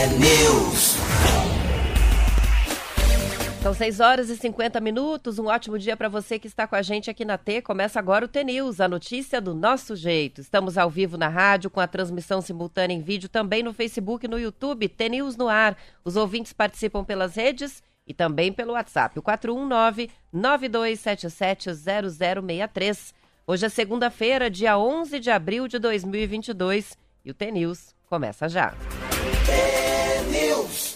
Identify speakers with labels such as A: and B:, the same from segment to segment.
A: T-News.
B: São 6 horas e 50 minutos. Um ótimo dia para você que está com a gente aqui na T. Começa agora o T-News, a notícia do nosso jeito. Estamos ao vivo na rádio, com a transmissão simultânea em vídeo também no Facebook e no YouTube. T-News no ar. Os ouvintes participam pelas redes e também pelo WhatsApp, o 419-9277-0063. Hoje é segunda-feira, dia 11 de abril de 2022 e o T-News começa já.
A: T-News.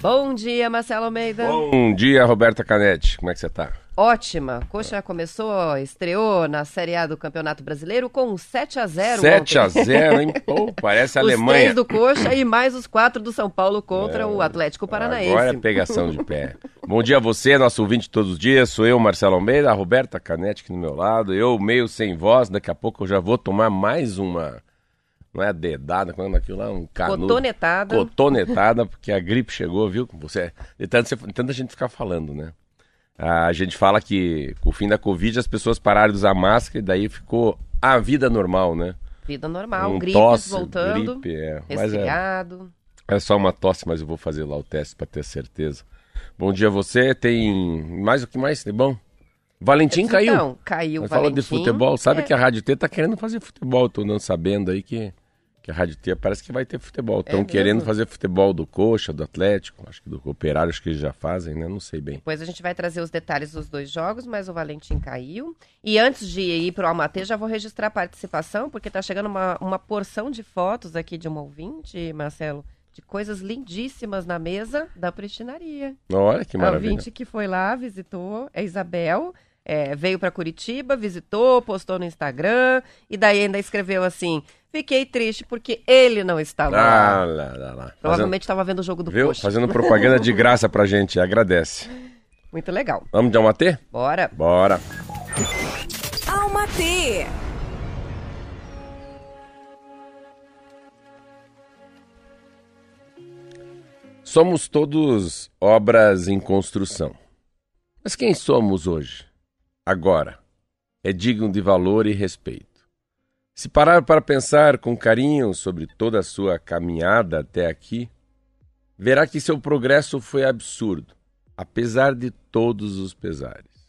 B: Bom dia, Marcelo Almeida.
C: Bom dia, Roberta Canetti. Como é que você tá?
B: Ótima. Coxa começou, estreou na Série A do Campeonato Brasileiro com um 7 a 0
C: 7 a
B: ontem.
C: 0 hein? Pô, parece a
B: Os
C: Alemanha.
B: três do Coxa e mais os quatro do São Paulo contra o Atlético Paranaense.
C: Agora é pegação de pé. Bom dia a você, nosso ouvinte todos os dias. Sou eu, Marcelo Almeida, a Roberta Canetti aqui do meu lado. Eu meio sem voz, daqui a pouco eu já vou tomar mais uma. Não é dedada, quando aquilo lá, um canudo.
B: Cotonetada.
C: Cotonetada, porque a gripe chegou, viu? Você, de tanto, de tanta gente ficar falando, né? A gente fala que com o fim da Covid as pessoas pararam de usar máscara e daí ficou a vida normal, né?
B: Vida normal,
C: Um
B: gripes
C: tosse,
B: voltando,
C: gripe, é. É,
B: resfriado.
C: é só uma tosse, mas eu vou fazer lá o teste para ter certeza. Bom dia a você. Tem mais o que mais? Tem bom? Valentim caiu.
B: Então, caiu o
C: Mas falando de
B: Valentim.
C: futebol, sabe
B: É.
C: que a Rádio T tá querendo fazer futebol. Tô não sabendo aí que, que a Rádio T parece que vai ter futebol. Estão
B: mesmo?
C: querendo fazer futebol do Coxa, do Atlético, acho que do Operário, acho que eles já fazem, né? Não sei bem.
B: Depois a gente vai trazer os detalhes dos dois jogos, mas o Valentim caiu. E antes de ir pro Almatê, já vou registrar a participação, porque tá chegando uma, uma porção de fotos aqui de um ouvinte, Marcelo, de coisas lindíssimas na mesa da prestinaria.
C: Olha que
B: A
C: maravilha.
B: ouvinte que foi lá, visitou, é Isabel, é, veio para Curitiba, visitou, postou no Instagram, e daí ainda escreveu assim: fiquei triste porque ele não estava lá.
C: Ah, lá, lá, lá.
B: Provavelmente estava vendo o jogo do
C: viu?
B: Coxa.
C: Fazendo propaganda de graça pra gente. Agradece.
B: Muito legal.
C: Vamos de Almatê?
B: Bora.
C: Bora.
D: Alma T.
C: Somos todos obras em construção. Mas quem somos hoje? Agora. É digno de valor e respeito. Se parar para pensar com carinho sobre toda a sua caminhada até aqui, verá que seu progresso foi absurdo, apesar de todos os pesares.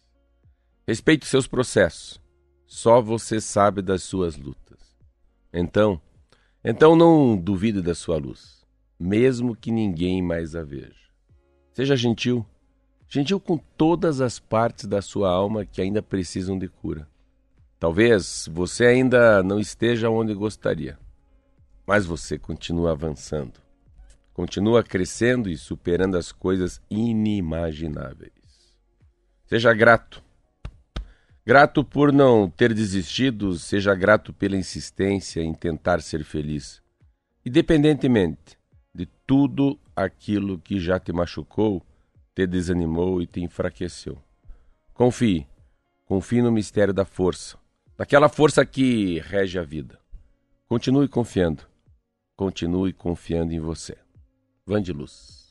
C: Respeite seus processos. Só você sabe das suas lutas. Então, então não duvide da sua luz mesmo que ninguém mais a veja. Seja gentil, gentil com todas as partes da sua alma que ainda precisam de cura. Talvez você ainda não esteja onde gostaria, mas você continua avançando, continua crescendo e superando as coisas inimagináveis. Seja grato. Grato por não ter desistido, seja grato pela insistência em tentar ser feliz. Independentemente de tudo aquilo que já te machucou, te desanimou e te enfraqueceu. Confie, confie no mistério da força, daquela força que rege a vida. Continue confiando, continue confiando em você. Van de Luz.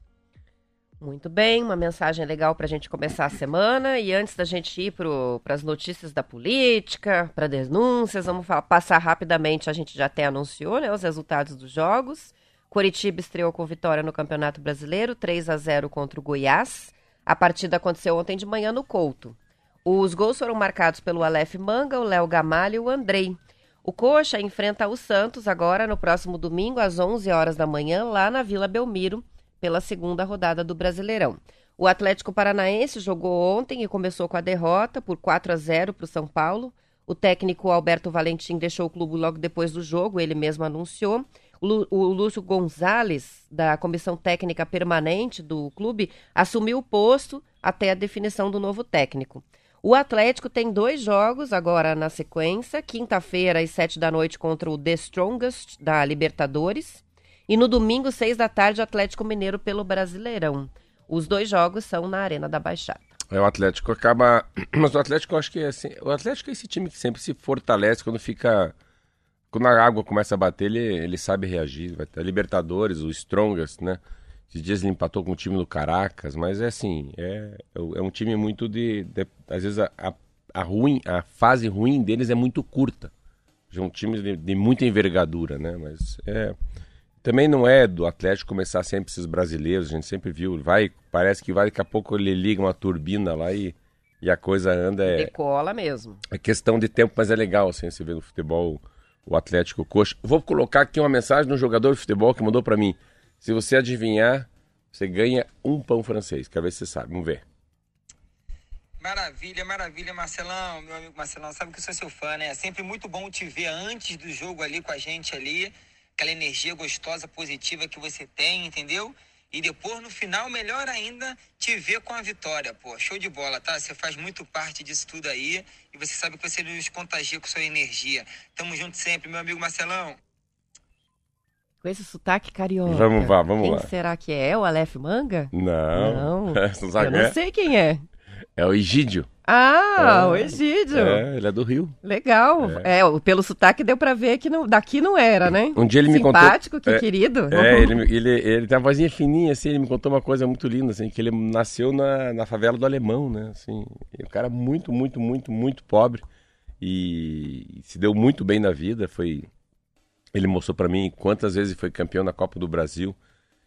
B: Muito bem, uma mensagem legal para a gente começar a semana. E antes da gente ir para as notícias da política, para denúncias, vamos fa- passar rapidamente. A gente já até anunciou né, os resultados dos jogos. Coritiba estreou com vitória no Campeonato Brasileiro, 3 a 0 contra o Goiás. A partida aconteceu ontem de manhã no Couto. Os gols foram marcados pelo Aleph Manga, o Léo Gamalho e o Andrei. O Coxa enfrenta o Santos agora no próximo domingo, às 11 horas da manhã, lá na Vila Belmiro, pela segunda rodada do Brasileirão. O Atlético Paranaense jogou ontem e começou com a derrota por 4 a 0 para o São Paulo. O técnico Alberto Valentim deixou o clube logo depois do jogo, ele mesmo anunciou. O Lúcio Gonzalez, da comissão técnica permanente do clube, assumiu o posto até a definição do novo técnico. O Atlético tem dois jogos agora na sequência, quinta-feira às sete da noite contra o The Strongest da Libertadores e no domingo, seis da tarde, Atlético Mineiro pelo Brasileirão. Os dois jogos são na Arena da Baixada.
C: É, o Atlético acaba. Mas o Atlético, eu acho que é assim. O Atlético é esse time que sempre se fortalece quando fica. Quando a água começa a bater, ele, ele sabe reagir. Vai ter a Libertadores, o Strongest, né? Esses dias ele empatou com o time do Caracas, mas é assim, é, é um time muito de. de- às vezes a, a, a ruim, a fase ruim deles é muito curta. É um time de, de muita envergadura, né? Mas é. também não é do Atlético começar sempre esses brasileiros, a gente sempre viu, vai, parece que vai, daqui a pouco ele liga uma turbina lá e, e a coisa anda. É,
B: Decola mesmo.
C: é questão de tempo, mas é legal, assim, você vê no futebol o Atlético Coxa. Vou colocar aqui uma mensagem de um jogador de futebol que mandou pra mim. Se você adivinhar, você ganha um pão francês. Quero ver se você sabe, vamos ver.
A: Maravilha, maravilha, Marcelão, meu amigo Marcelão, sabe que eu sou seu fã, né? É sempre muito bom te ver antes do jogo ali com a gente ali, aquela energia gostosa, positiva que você tem, entendeu? E depois, no final, melhor ainda, te ver com a vitória, pô. Show de bola, tá? Você faz muito parte disso tudo aí e você sabe que você nos contagia com sua energia. Tamo junto sempre, meu amigo Marcelão.
B: Com esse sotaque carioca.
C: Vamos lá, vamos
B: quem
C: lá.
B: será que é? É o Aleph Manga?
C: Não.
B: Não. Eu não
C: é?
B: sei quem é.
C: É o Egídio.
B: Ah,
C: É.
B: o Egídio.
C: É, ele é do Rio.
B: Legal. É. o- pelo sotaque deu pra ver que não, daqui não era, né?
C: Um dia ele me contou-
B: Simpático, que
C: É,
B: querido.
C: É, ele, ele, ele tem uma vozinha fininha, assim, ele me contou uma coisa muito linda, assim, que ele nasceu na, na favela do Alemão, né, assim, o cara muito, muito, muito, muito pobre e se deu muito bem na vida, foi... Ele mostrou pra mim quantas vezes foi campeão na Copa do Brasil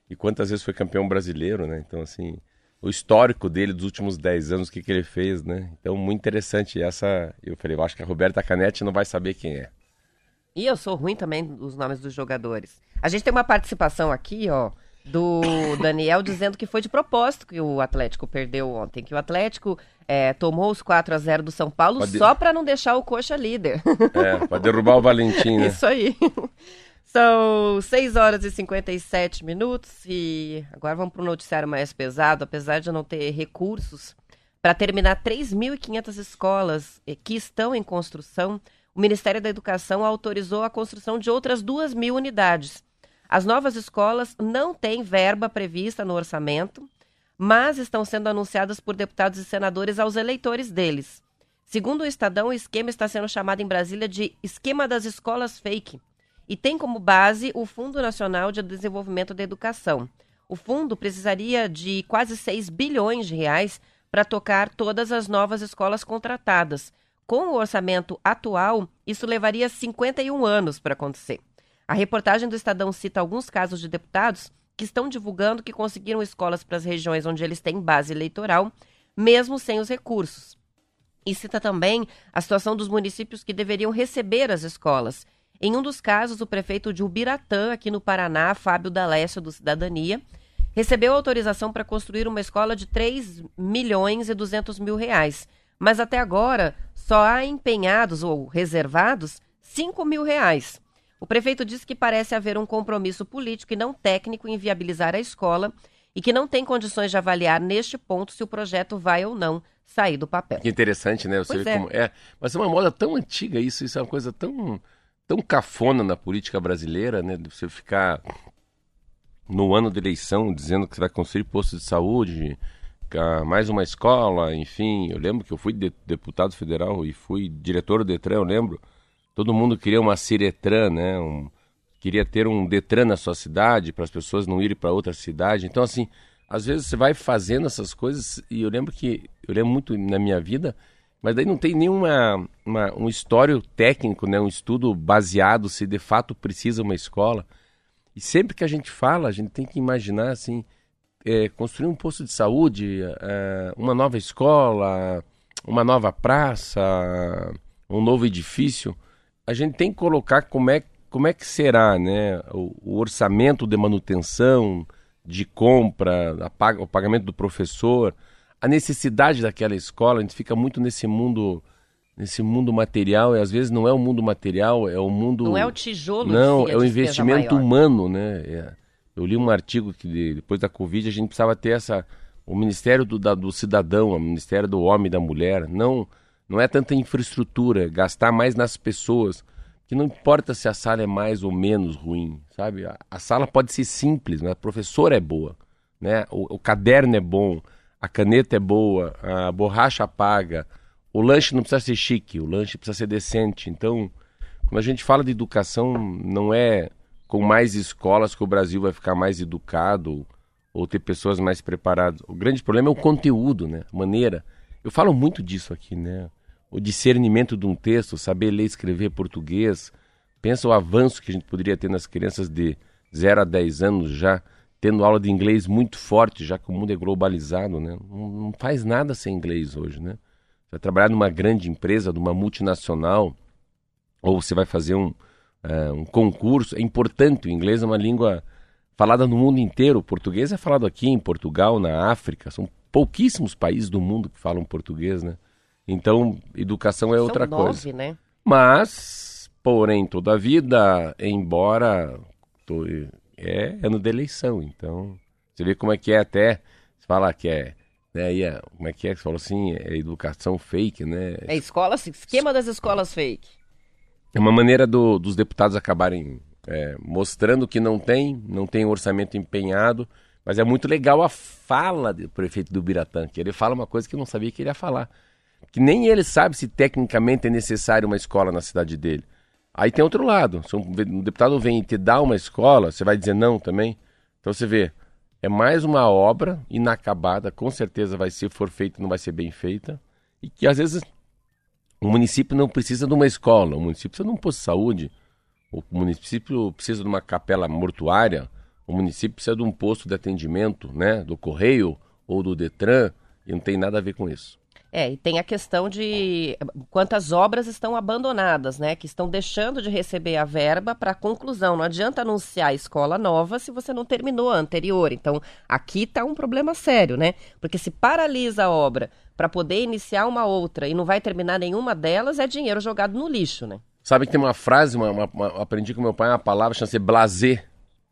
C: e quantas vezes foi campeão brasileiro, né, então, assim, o histórico dele dos últimos 10 anos, o que, que ele fez, né, então, muito interessante essa... Eu falei, eu acho que a Roberta Canetti não vai saber quem é.
B: E eu sou ruim também dos nomes dos jogadores. A gente tem uma participação aqui, ó, do Daniel dizendo que foi de propósito que o Atlético perdeu ontem, que o Atlético é, tomou os 4 a 0 do São Paulo
C: Pode-
B: só pra não deixar o Coxa líder.
C: É, pra derrubar o Valentim, né?
B: Isso aí. São 6 horas e 57 minutos e agora vamos para o noticiário mais pesado, apesar de não ter recursos para terminar 3.500 escolas eh, que estão em construção. O Ministério da Educação autorizou a construção de outras 2 mil unidades. As novas escolas não têm verba prevista no orçamento, mas estão sendo anunciadas por deputados e senadores aos eleitores deles. Segundo o Estadão, o esquema está sendo chamado em Brasília de esquema das escolas fake e tem como base o Fundo Nacional de Desenvolvimento da Educação. O fundo precisaria de quase 6 bilhões de reais para tocar todas as novas escolas contratadas. Com o orçamento atual, isso levaria 51 anos para acontecer. A reportagem do Estadão cita alguns casos de deputados que estão divulgando que conseguiram escolas para as regiões onde eles têm base eleitoral, mesmo sem os recursos. E cita também a situação dos municípios que deveriam receber as escolas. Em um dos casos, o prefeito de Ubiratã, aqui no Paraná, Fábio D'Alessio, do Cidadania, recebeu autorização para construir uma escola de 3 milhões e 200 mil reais. Mas até agora, só há empenhados ou reservados 5 mil reais. O prefeito diz que parece haver um compromisso político e não técnico em viabilizar a escola e que não tem condições de avaliar neste ponto se o projeto vai ou não sair do papel.
C: Que interessante, né? Você
B: Pois
C: vê
B: é.
C: como é. Mas é uma moda tão antiga isso, isso é uma coisa tão, tão cafona na política brasileira, né? De você ficar no ano de eleição dizendo que você vai construir posto de saúde, mais uma escola, enfim. Eu lembro que eu fui de- deputado federal e fui diretor do Detran, eu lembro. Todo mundo queria uma Ciretran, né? Um, queria ter um Detran na sua cidade para as pessoas não irem para outra cidade. Então, assim, às vezes você vai fazendo essas coisas e eu lembro que eu lembro muito na minha vida, mas daí não tem nenhuma uma, um histórico técnico, né, um estudo baseado se de fato precisa uma escola. E sempre que a gente fala, a gente tem que imaginar assim, é, construir um posto de saúde, é, uma nova escola, uma nova praça, um novo edifício. A gente tem que colocar como é, como é que será né, o, o orçamento de manutenção, de compra, a o pagamento do professor, a necessidade daquela escola. A gente fica muito nesse mundo nesse mundo material e às vezes não é o mundo material, é o mundo
B: Não é o tijolo
C: não, é o investimento
B: maior.
C: humano, né? É. Eu li um artigo que de- depois da Covid a gente precisava ter essa o Ministério do, da- do Cidadão, o Ministério do Homem e da Mulher. Não, não é tanta infraestrutura, gastar mais nas pessoas. Que não importa se a sala é mais ou menos ruim, sabe? A, a sala pode ser simples, mas a professora é boa, né? O, o caderno é bom, a caneta é boa, a borracha apaga, o lanche não precisa ser chique, o lanche precisa ser decente. Então, quando a gente fala de educação, não é com mais escolas que o Brasil vai ficar mais educado ou ter pessoas mais preparadas. O grande problema é o conteúdo, né? A maneira. Eu falo muito disso aqui, né? O discernimento de um texto, saber ler e escrever português. Pensa o avanço que a gente poderia ter nas crianças de 0 a 10 anos já tendo aula de inglês muito forte, já que o mundo é globalizado, né? Não, não faz nada sem inglês hoje, né? Você vai trabalhar numa grande empresa, numa multinacional, ou você vai fazer um, uh, um concurso. É importante, o inglês é uma língua falada no mundo inteiro. O português é falado aqui em Portugal, na África. São pouquíssimos países do mundo que falam português, né? Então, educação é
B: São
C: outra
B: nove,
C: coisa.
B: né?
C: Mas, porém, toda a vida, embora é ano de eleição, então você vê como é que é até, você fala que é, né, aí é- como é que é que você falou assim, é educação fake, né?
B: É escola, esquema das escolas fake.
C: É uma maneira do- dos deputados acabarem é, mostrando que não tem, não tem orçamento empenhado, mas é muito legal a fala do prefeito do Biratã, que ele fala uma coisa que eu não sabia que ele ia falar. Que nem ele sabe se tecnicamente é necessário uma escola na cidade dele. Aí tem outro lado, se um deputado vem e te dá uma escola, você vai dizer não também? Então você vê, é mais uma obra inacabada, com certeza vai ser, for feita, não vai ser bem feita, e que às vezes o município não precisa de uma escola, o município precisa de um posto de saúde, o município precisa de uma capela mortuária, o município precisa de um posto de atendimento, né, do correio ou do Detran, e não tem nada a ver com isso.
B: É, e tem a questão de quantas obras estão abandonadas, né? Que estão deixando de receber a verba para conclusão. Não adianta anunciar a escola nova se você não terminou a anterior. Então, aqui está um problema sério, né? Porque se paralisa a obra para poder iniciar uma outra e não vai terminar nenhuma delas, é dinheiro jogado no lixo, né?
C: Sabe que tem uma frase, uma, uma- uma- aprendi com meu pai uma palavra chama-se blazer.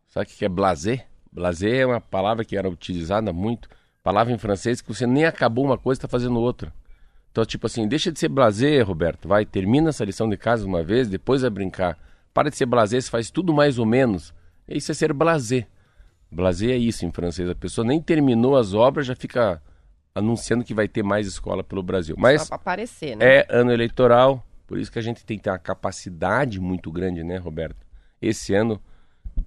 C: Sabe o que é blazer? Blazer é uma palavra que era utilizada muito, palavra em francês que você nem acabou uma coisa e está fazendo outra. Então, tipo assim, deixa de ser blazer, Roberto, vai, termina essa lição de casa uma vez, depois vai brincar. Para de ser blazer, você faz tudo mais ou menos. Isso é ser blazer. Blazer é isso em francês, a pessoa nem terminou as obras, já fica anunciando que vai ter mais escola pelo Brasil. Mas
B: aparecer, né?
C: é ano eleitoral, por isso que a gente tem que ter uma capacidade muito grande, né, Roberto? Esse ano,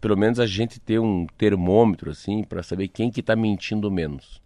C: pelo menos a gente ter um termômetro, assim, para saber quem que tá mentindo menos.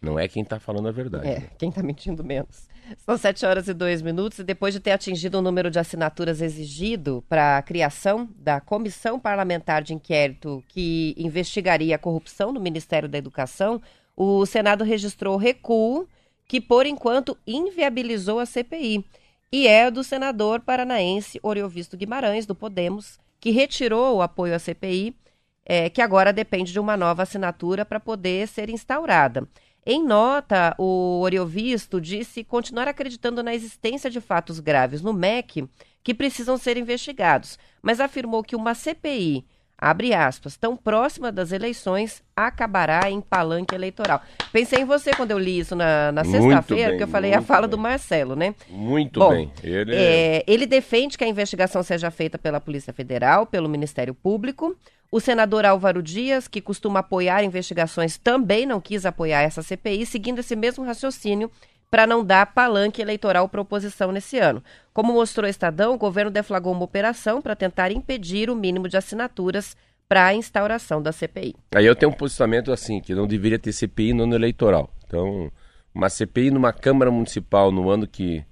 C: Não é quem tá falando a verdade.
B: É,
C: né?
B: quem tá mentindo menos. São 7 horas e 2 minutos e depois de ter atingido o número de assinaturas exigido para a criação da comissão parlamentar de inquérito que investigaria a corrupção no Ministério da Educação, o Senado registrou recuo que, por enquanto, inviabilizou a CPI. E é do senador paranaense Oriovisto Guimarães, do Podemos, que retirou o apoio à CPI, é, que agora depende de uma nova assinatura para poder ser instaurada. Em nota, o Oriovisto disse continuar acreditando na existência de fatos graves no MEC que precisam ser investigados, mas afirmou que uma CPI, abre aspas, tão próxima das eleições, acabará em palanque eleitoral. Pensei em você quando eu li isso na, na sexta-feira,
C: bem,
B: que eu falei a fala
C: bem.
B: do Marcelo, né?
C: Muito
B: Bom,
C: bem. Ele
B: É, ele defende que a investigação seja feita pela Polícia Federal, pelo Ministério Público. O senador Álvaro Dias, que costuma apoiar investigações, também não quis apoiar essa CPI, seguindo esse mesmo raciocínio para não dar palanque eleitoral para oposição nesse ano. Como mostrou o Estadão, o governo deflagrou uma operação para tentar impedir o mínimo de assinaturas para a instauração da CPI.
C: Aí eu tenho um posicionamento assim, que não deveria ter CPI no ano eleitoral. Então, uma CPI numa Câmara Municipal no ano que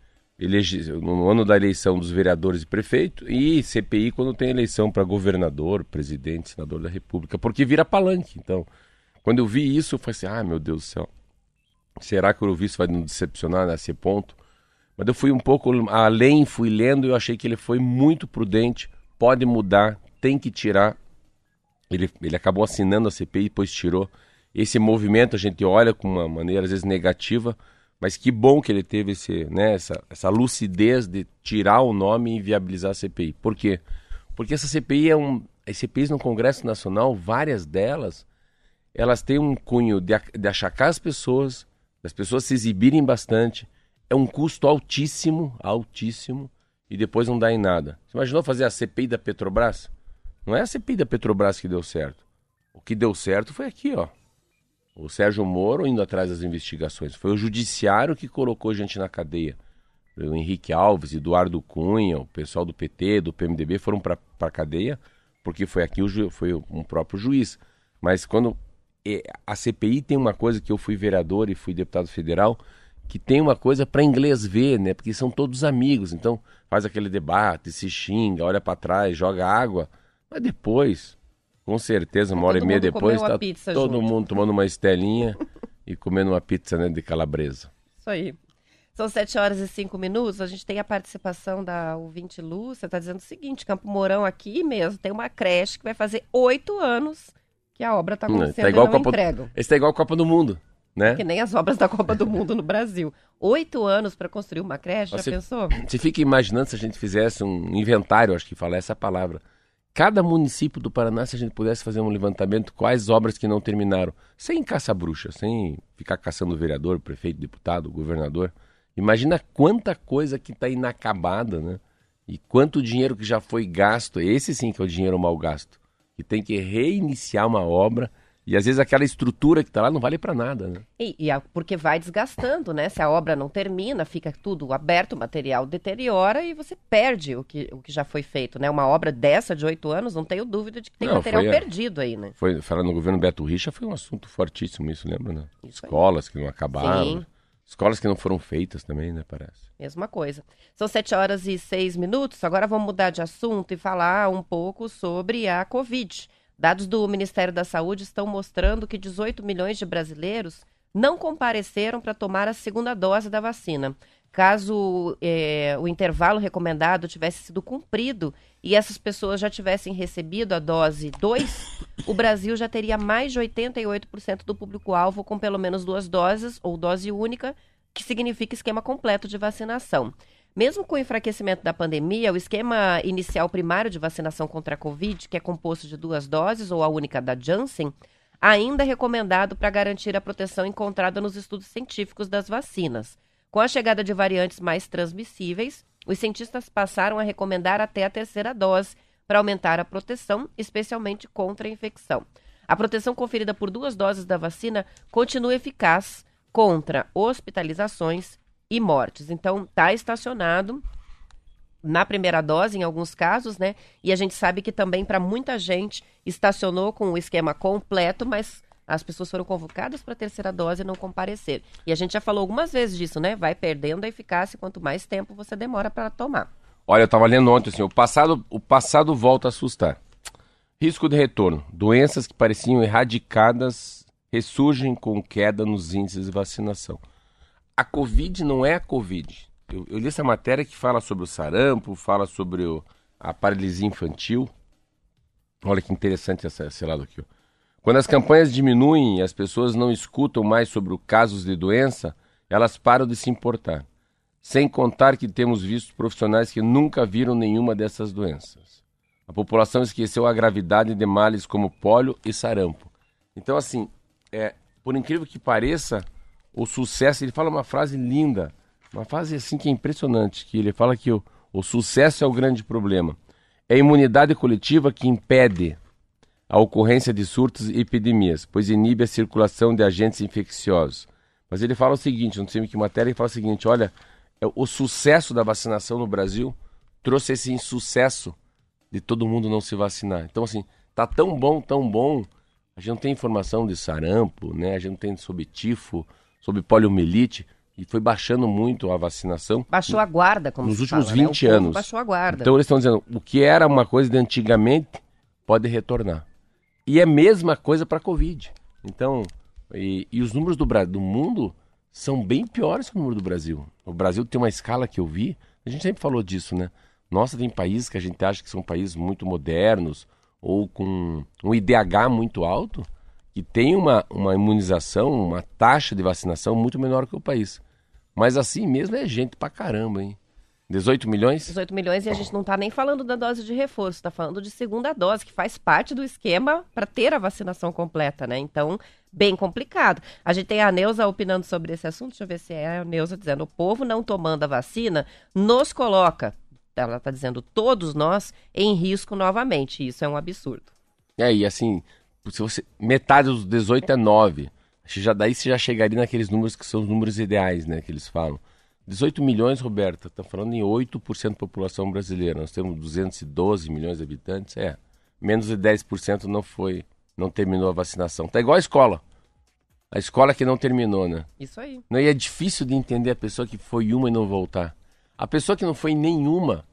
C: elege, no ano da eleição dos vereadores e prefeito e CPI quando tem eleição para governador, presidente, senador da República, porque vira palanque. Então, quando eu vi isso, eu falei assim: "Ah, meu Deus do céu. Será que o visto vai nos decepcionar nesse ponto?" Mas eu fui um pouco além, fui lendo e eu achei que ele foi muito prudente, pode mudar, tem que tirar ele, ele acabou assinando a CPI e depois tirou. Esse movimento a gente olha com uma maneira às vezes negativa, mas que bom que ele teve esse, né, essa, essa lucidez de tirar o nome e viabilizar a CPI. Por quê? Porque essa CPI é um. As CPIs no Congresso Nacional, várias delas, elas têm um cunho de, de achacar as pessoas, das pessoas se exibirem bastante. É um custo altíssimo, altíssimo, e depois não dá em nada. Você imaginou fazer a CPI da Petrobras? Não é a CPI da Petrobras que deu certo. O que deu certo foi aqui, ó. O Sérgio Moro indo atrás das investigações. Foi o judiciário que colocou gente na cadeia. O Henrique Alves, Eduardo Cunha, o pessoal do PT, do PMDB foram para a cadeia porque foi aqui o ju- foi um próprio juiz. Mas quando a CPI tem uma coisa que eu fui vereador e fui deputado federal, que tem uma coisa para inglês ver, né? Porque são todos amigos, então faz aquele debate, se xinga, olha para trás, joga água, mas depois Com certeza, uma hora e meia depois, tá
B: pizza
C: todo
B: junto.
C: mundo tomando uma estelinha e comendo uma pizza né, de calabresa.
B: Isso aí. São 7 horas e 5 minutos. A gente tem a participação da ouvinte Lúcia. Está dizendo o seguinte: Campo Mourão aqui mesmo tem uma creche que vai fazer oito anos que a obra está acontecendo
C: tá igual
B: e não
C: Copa-
B: entregam.
C: Esse tá igual a Copa do Mundo, né?
B: Que nem as obras da Copa do Mundo no Brasil. Oito anos para construir uma creche,
C: Você-
B: já pensou?
C: Você fica imaginando se a gente fizesse um inventário, acho que fala essa palavra. Cada município do Paraná, se a gente pudesse fazer um levantamento, quais obras que não terminaram, sem caça-bruxa, sem ficar caçando vereador, prefeito, deputado, governador. Imagina quanta coisa que está inacabada, né? E quanto dinheiro que já foi gasto. Esse sim que é o dinheiro mal gasto. Que tem que reiniciar uma obra e às vezes aquela estrutura que está lá não vale para nada, né?
B: E, e a- porque vai desgastando, né? Se a obra não termina, fica tudo aberto, o material deteriora e você perde o que, o que já foi feito, né? Uma obra dessa de oito anos, não tenho dúvida de que tem
C: Não,
B: material
C: foi a-
B: perdido aí, né?
C: Foi, falando no governo Beto Richa, foi um assunto fortíssimo isso, lembra, né?
B: Isso aí.
C: Escolas que não acabaram.
B: Sim.
C: Escolas que não foram feitas também, né, parece.
B: Mesma coisa. São sete horas e seis minutos. Agora vamos mudar de assunto e falar um pouco sobre a Covid. Dados do Ministério da Saúde estão mostrando que 18 milhões de brasileiros não compareceram para tomar a segunda dose da vacina. Caso eh, o intervalo recomendado tivesse sido cumprido e essas pessoas já tivessem recebido a dose 2, o Brasil já teria mais de 88% do público-alvo com pelo menos duas doses ou dose única, que significa esquema completo de vacinação. Mesmo com o enfraquecimento da pandemia, o esquema inicial primário de vacinação contra a Covid, que é composto de duas doses ou a única da Janssen, ainda é recomendado para garantir a proteção encontrada nos estudos científicos das vacinas. Com a chegada de variantes mais transmissíveis, os cientistas passaram a recomendar até a terceira dose para aumentar a proteção, especialmente contra a infecção. A proteção conferida por duas doses da vacina continua eficaz contra hospitalizações e mortes. Então, está estacionado na primeira dose, em alguns casos, né? E a gente sabe que também para muita gente estacionou com o esquema completo, mas as pessoas foram convocadas para a terceira dose e não comparecer. E a gente já falou algumas vezes disso, né? Vai perdendo a eficácia quanto mais tempo você demora para tomar.
C: Olha, eu estava lendo ontem assim, o passado, o passado volta a assustar. Risco de retorno. Doenças que pareciam erradicadas ressurgem com queda nos índices de vacinação. A Covid não é a Covid. Eu, eu li essa matéria que fala sobre o sarampo, fala sobre o- a paralisia infantil. Olha que interessante essa, esse lado aqui. Quando as campanhas diminuem e as pessoas não escutam mais sobre os casos de doença, elas param de se importar. Sem contar que temos visto profissionais que nunca viram nenhuma dessas doenças. A população esqueceu a gravidade de males como pólio e sarampo. Então, assim, é, por incrível que pareça, o sucesso, ele fala uma frase linda, uma frase assim que é impressionante, que ele fala que o, o sucesso é o grande problema. É a imunidade coletiva que impede a ocorrência de surtos e epidemias, pois inibe a circulação de agentes infecciosos. Mas ele fala o seguinte, não sei que matéria, ele fala o seguinte, olha, é, o sucesso da vacinação no Brasil trouxe esse insucesso de todo mundo não se vacinar. Então, assim, tá tão bom, tão bom, a gente não tem informação de sarampo, né? A gente não tem sobre tifo, sobre poliomielite, e foi baixando muito a vacinação.
B: Baixou a guarda, como
C: Nos últimos
B: fala, né? O
C: 20
B: povo
C: anos.
B: Baixou a guarda.
C: Então eles estão dizendo, o que era uma coisa de antigamente pode retornar. E é a mesma coisa para a Covid. Então, e, e os números do, do mundo são bem piores que o número do Brasil. O Brasil tem uma escala que eu vi, a gente sempre falou disso, né? Nossa, tem países que a gente acha que são países muito modernos ou com um IDH muito alto, que tem uma, uma imunização, uma taxa de vacinação muito menor que o país. Mas assim mesmo é gente pra caramba, hein? 18 milhões?
B: 18 milhões e a gente não está nem falando da dose de reforço, está falando de segunda dose, que faz parte do esquema para ter a vacinação completa, né? Então, bem complicado. A gente tem a Neuza opinando sobre esse assunto, deixa eu ver se é a Neuza dizendo: o povo não tomando a vacina nos coloca, ela está dizendo, todos nós em risco novamente. Isso é um absurdo.
C: É, e assim, se você, metade dos 18 é 9. Acho que já, daí você já chegaria naqueles números que são os números ideais, né? Que eles falam. 18 milhões, Roberta, tá falando em 8% da população brasileira. Nós temos 212 milhões de habitantes. É, menos de 10% não foi, não terminou a vacinação. Tá igual a escola. A escola que não terminou, né?
B: Isso aí.
C: Não, e é difícil de entender a pessoa que foi uma e não voltar. A pessoa que não foi nenhuma,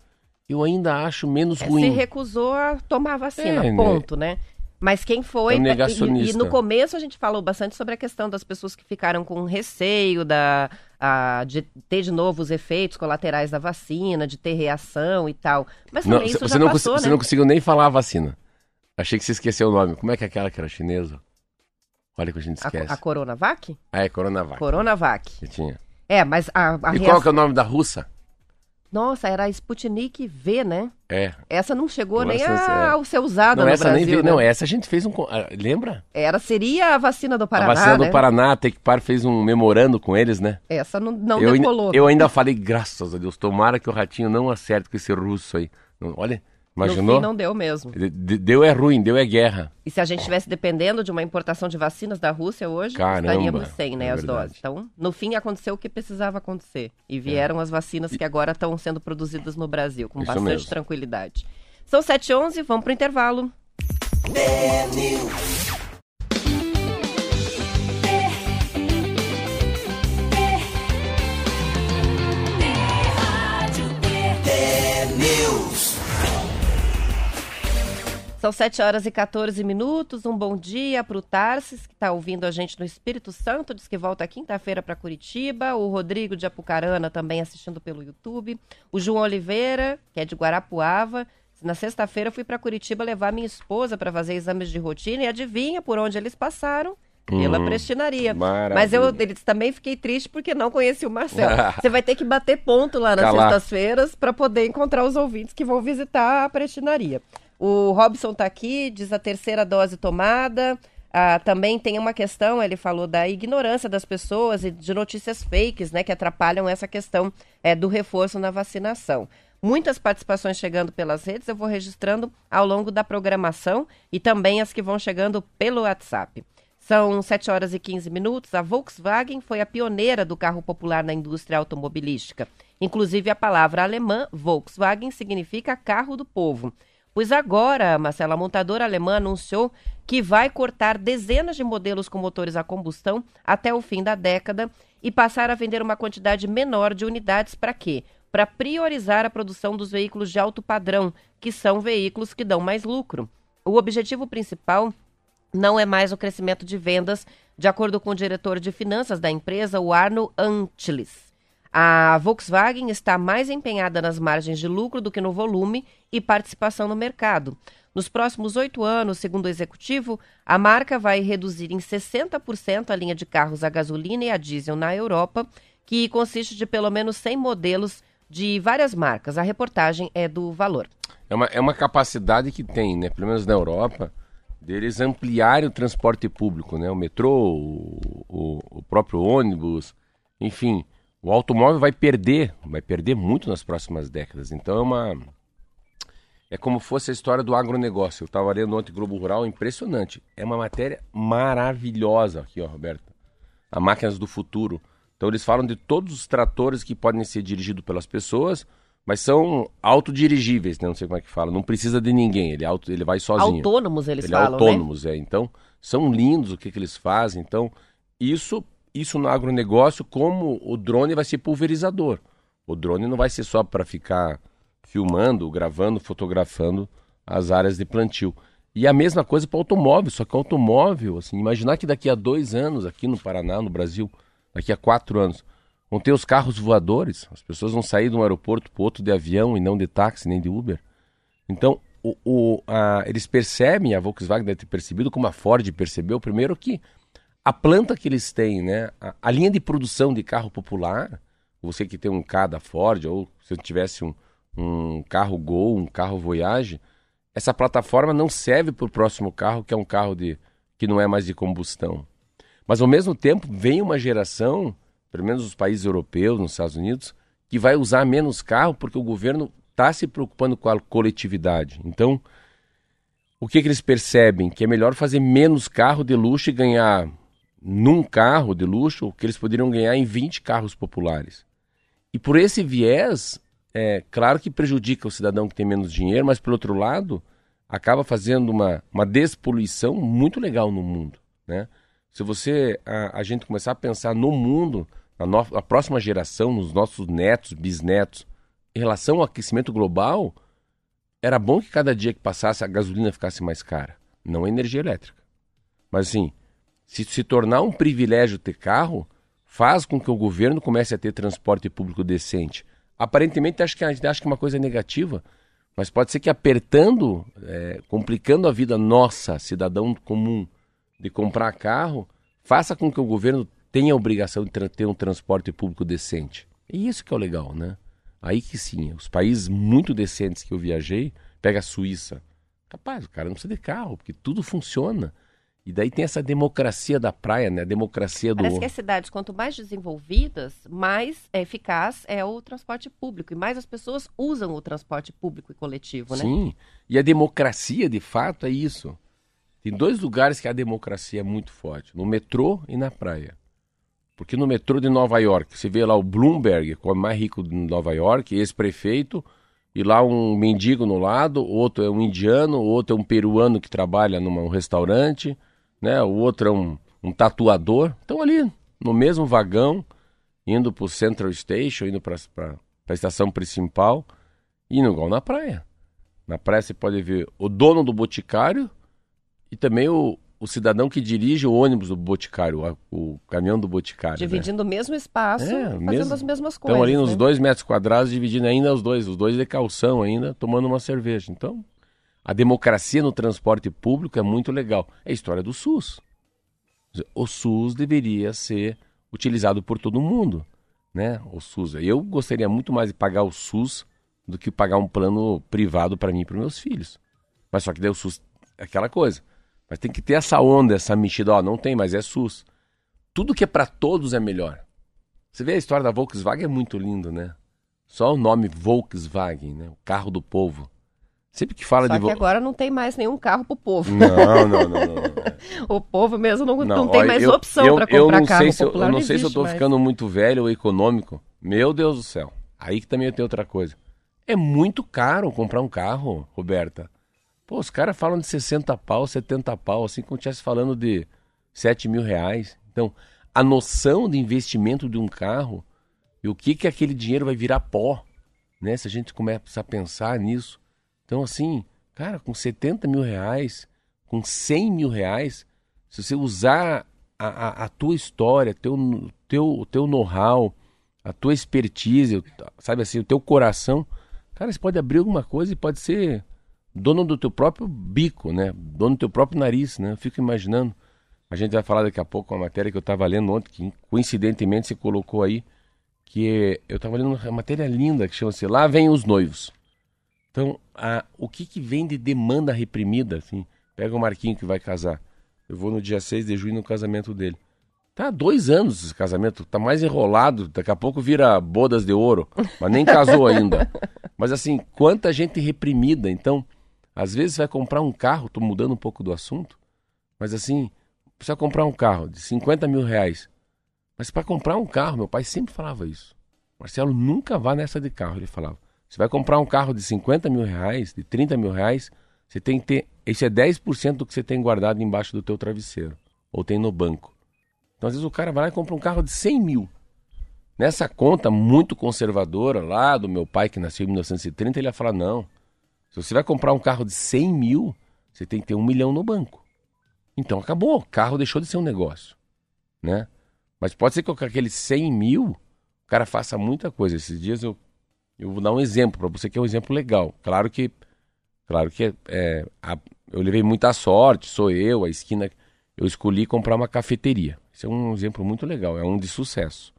C: eu ainda acho menos
B: É,
C: ruim.
B: se recusou a tomar a vacina,
C: É, né?
B: ponto, né? Mas quem foi.
C: É um negacionista.
B: E, e no começo a gente falou bastante sobre a questão das pessoas que ficaram com receio da, a, de ter de novo os efeitos colaterais da vacina, de ter reação e tal. Mas também
C: Não,
B: isso
C: você,
B: já
C: não
B: passou, né?
C: você não conseguiu nem falar a vacina. Achei que você esqueceu o nome. Como é que é aquela que era chinesa? Olha que a gente
B: A,
C: esquece.
B: a Coronavac?
C: Ah, é Coronavac.
B: Coronavac.
C: Que tinha.
B: É, mas a, a
C: E qual
B: reação...
C: que é o nome da russa?
B: Nossa, era a Sputnik V, né?
C: É.
B: Essa não chegou
C: Nossa,
B: nem
C: é-
B: a, a ser usada
C: Não,
B: no
C: essa
B: Brasil,
C: nem veio.
B: né?
C: Não, essa a gente fez um. ah, Lembra?
B: Era, seria a vacina do Paraná,
C: a vacina
B: né?
C: do Paraná, a Tecpar fez um memorando com eles, né?
B: Essa não, não
C: eu, ainda,
B: decolou.
C: eu ainda falei, graças a Deus, tomara que o ratinho não acerte com esse russo aí. Não- Olha,
B: No
C: imaginou?
B: fim não deu mesmo.
C: De- de- Deu é ruim, deu é guerra.
B: E se a gente estivesse dependendo de uma importação de vacinas da Rússia hoje,
C: Caramba,
B: estaríamos sem, né,
C: é
B: as
C: verdade.
B: doses. Então, no fim, aconteceu o que precisava acontecer. E vieram as vacinas que agora estão sendo produzidas no Brasil, com
C: Isso
B: bastante
C: mesmo.
B: tranquilidade. São 7h11, vamos para o intervalo. São 7 horas e 14 minutos. Um bom dia para o Tarsis, que está ouvindo a gente no Espírito Santo. Diz que volta quinta-feira para Curitiba. O Rodrigo de Apucarana também assistindo pelo YouTube. O João Oliveira, que é de Guarapuava. Na sexta-feira fui para Curitiba levar minha esposa para fazer exames de rotina e adivinha por onde eles passaram? Pela
C: Uhum.
B: prestinaria.
C: Maravilha.
B: Mas eu eles também fiquei triste porque não conheci o Marcelo. Você vai ter que bater ponto lá nas
C: Tá
B: sextas-feiras para poder encontrar os ouvintes que vão visitar a prestinaria. O Robson tá aqui, diz a terceira dose tomada. Ah, também tem uma questão, ele falou da ignorância das pessoas e de notícias fakes, né, que atrapalham essa questão é, do reforço na vacinação. Muitas participações chegando pelas redes, eu vou registrando ao longo da programação e também as que vão chegando pelo WhatsApp. São 7 horas e 15 minutos. A Volkswagen foi a pioneira do carro popular na indústria automobilística. Inclusive, a palavra alemã Volkswagen significa carro do povo. Pois agora, Marcela, a montadora alemã anunciou que vai cortar dezenas de modelos com motores a combustão até o fim da década e passar a vender uma quantidade menor de unidades para quê? Para priorizar a produção dos veículos de alto padrão, que são veículos que dão mais lucro. O objetivo principal não é mais o crescimento de vendas, de acordo com o diretor de finanças da empresa, o Arno Antlis. A Volkswagen está mais empenhada nas margens de lucro do que no volume e participação no mercado. Nos próximos oito anos, segundo o executivo, a marca vai reduzir em 60% a linha de carros a gasolina e a diesel na Europa, que consiste de pelo menos 100 modelos de várias marcas. A reportagem é do Valor.
C: É uma, é uma capacidade que tem, né? Pelo menos na Europa, deles ampliarem o transporte público, né? O metrô, o, o, o próprio ônibus, enfim. O automóvel vai perder, vai perder muito nas próximas décadas. Então é uma. É como fosse a história do agronegócio. Eu estava lendo ontem Globo Rural, impressionante. É uma matéria maravilhosa aqui, ó, Roberto. A Máquinas do Futuro. Então eles falam de todos os tratores que podem ser dirigidos pelas pessoas, mas são autodirigíveis, né? Não sei como é que fala. Não precisa de ninguém, ele, é auto, ele vai sozinho.
B: Autônomos, eles
C: Ele é
B: falam, né?
C: autônomos, é. Então, são lindos o que, que eles fazem. Então, isso, isso no agronegócio, como o drone vai ser pulverizador. O drone não vai ser só para ficar filmando, gravando, fotografando as áreas de plantio. E a mesma coisa para automóvel, só que automóvel, assim, imaginar que daqui a dois anos, aqui no Paraná, no Brasil, daqui a quatro anos, vão ter os carros voadores, as pessoas vão sair de um aeroporto para outro de avião e não de táxi nem de Uber. Então, o, o- a- eles percebem, a Volkswagen deve ter percebido, como a Ford percebeu, primeiro que a planta que eles têm, né, a, a linha de produção de carro popular, você que tem um K da Ford, ou se tivesse um, um carro Gol, um carro Voyage, essa plataforma não serve para o próximo carro, que é um carro de, que não é mais de combustão. Mas ao mesmo tempo vem uma geração, pelo menos nos países europeus, nos Estados Unidos, que vai usar menos carro porque o governo está se preocupando com a coletividade. Então, o que, que eles percebem? Que é melhor fazer menos carro de luxo e ganhar num carro de luxo o que eles poderiam ganhar em 20 carros populares. E por esse viés, é claro que prejudica o cidadão que tem menos dinheiro, mas pelo outro lado, acaba fazendo uma, uma despoluição muito legal no mundo, né? Se você a, a gente começar a pensar no mundo, na, no, na próxima geração, nos nossos netos, bisnetos, em relação ao aquecimento global, era bom que cada dia que passasse a gasolina ficasse mais cara. não a energia elétrica. Mas assim, se se tornar um privilégio ter carro, faz com que o governo comece a ter transporte público decente. Aparentemente, acho que a gente acha que é uma coisa negativa, mas pode ser que apertando, é, complicando a vida nossa, cidadão comum, de comprar carro, faça com que o governo tenha a obrigação de ter um transporte público decente. E isso que é o legal, né? Aí que sim, os países muito decentes que eu viajei, pega a Suíça. Capaz, o cara não precisa de carro, porque tudo funciona. E daí tem essa democracia da praia, né? A democracia do.
B: Parece que as cidades, quanto mais desenvolvidas, mais eficaz é o transporte público. E mais as pessoas usam o transporte público e coletivo, né?
C: Sim. E a democracia, de fato, é isso. Tem dois lugares que a democracia é muito forte: no metrô e na praia. Porque no metrô de Nova York, você vê lá o Bloomberg, que é o mais rico de Nova York, ex-prefeito, e lá um mendigo no lado, outro é um indiano, outro é um peruano que trabalha num restaurante, né? O outro é um, um tatuador. Estão ali no mesmo vagão, indo para o Central Station, indo para a estação principal, indo igual na praia. Na praia você pode ver o dono do boticário e também o, o cidadão que dirige o ônibus do Boticário, o, caminhão do Boticário.
B: Né? Dividindo né? o mesmo espaço, é, fazendo mesmo... as mesmas coisas.
C: Estão ali nos né? dois metros quadrados, dividindo ainda os dois, os dois de calção ainda, tomando uma cerveja. Então, a democracia no transporte público é muito legal. É a história do SUS. O SUS deveria ser utilizado por todo mundo, né? O SUS. Eu gostaria muito mais de pagar o SUS do que pagar um plano privado para mim e para meus filhos. Mas só que daí o SUS é aquela coisa. Mas tem que ter essa onda, essa mexida. Ó, não tem, mas é SUS. Tudo que é para todos é melhor. Você vê a história da Volkswagen é muito lindo, né? Só o nome Volkswagen, né? O carro do povo. Sempre que fala
B: Só
C: de
B: que agora não tem mais nenhum carro pro povo.
C: Não, não, não, não. não.
B: o povo mesmo não, não, não tem mais eu, opção para comprar
C: eu
B: carro
C: se eu, eu não, sei se eu tô mais. ficando muito velho ou econômico. Meu Deus do céu. Aí que também tem outra coisa. É muito caro comprar um carro, Roberta. Pô, os caras falam de 60 pau, 70 pau, assim como estivesse falando de 7 mil reais. Então, a noção de investimento de um carro e o que que aquele dinheiro vai virar pó, né? Se a gente começa a pensar nisso. Então, assim, cara, com 70 mil reais, com 100 mil reais, se você usar a, a, a tua história, teu, teu, teu know-how, a tua expertise, sabe assim, o teu coração, cara, você pode abrir alguma coisa e pode ser dono do teu próprio bico, né? Dono do teu próprio nariz, né? Eu fico imaginando. A gente vai falar daqui a pouco uma matéria que eu estava lendo ontem, que coincidentemente você colocou aí, que eu estava lendo uma matéria linda que chama-se Lá Vem os Noivos. Então, a, o que, que vem de demanda reprimida, assim? Pega o Marquinho que vai casar. Eu vou no dia 6 de junho no casamento dele. Tá há dois anos esse casamento, tá mais enrolado, daqui a pouco vira bodas de ouro, mas nem casou ainda. Mas assim, quanta gente reprimida, então às vezes vai comprar um carro, estou mudando um pouco do assunto, mas assim, precisa comprar um carro de 50 mil reais. Mas para comprar um carro, meu pai sempre falava isso. Marcelo nunca vá nessa de carro, ele falava. Você vai comprar um carro de 50 mil reais, de 30 mil reais, você tem que ter. Esse é 10% do que você tem guardado embaixo do teu travesseiro. Ou tem no banco. Então, às vezes, o cara vai lá e compra um carro de 100 mil. Nessa conta muito conservadora lá do meu pai, que nasceu em 1930, ele ia falar: não, se você vai comprar um carro de 100 mil, você tem que ter um milhão no banco. Então acabou, o carro deixou de ser um negócio, né? Mas pode ser que com aqueles 100 mil, o cara faça muita coisa. Esses dias eu, eu vou dar um exemplo para você que é um exemplo legal. Claro que, claro que é, a, eu levei muita sorte, sou eu, a esquina. Eu escolhi comprar uma cafeteria. Esse é um exemplo muito legal, é um de sucesso.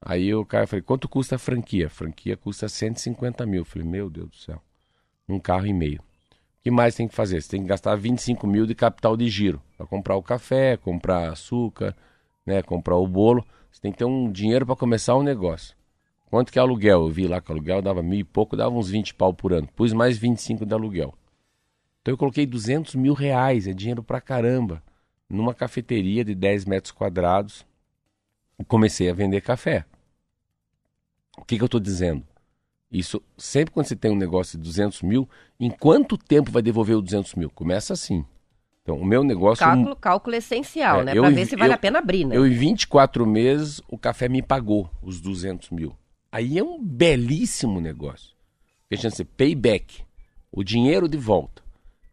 C: Aí o cara falou, quanto custa a franquia? A franquia custa 150 mil. Eu falei, meu Deus do céu um carro e meio. O que mais tem que fazer? Você tem que gastar 25 mil de capital de giro para comprar o café, comprar açúcar, né, comprar o bolo. Você tem que ter um dinheiro para começar um negócio. Quanto que é aluguel? Eu vi lá que aluguel dava mil e pouco, dava uns 20 pau por ano. Pus mais 25 de aluguel. Então eu coloquei 200 mil reais, é dinheiro pra caramba, numa cafeteria de 10 metros quadrados. E comecei a vender café. O que, que eu estou dizendo? Isso, sempre quando você tem um negócio de 200 mil, em quanto tempo vai devolver o 200 mil? Começa assim. Então, o meu negócio...
B: Cálculo, cálculo essencial, é, né? Para ver se vale
C: eu,
B: a pena abrir, né?
C: Eu, em 24 meses, o café me pagou os 200 mil. Aí é um belíssimo negócio. Que chama-se payback. O dinheiro de volta.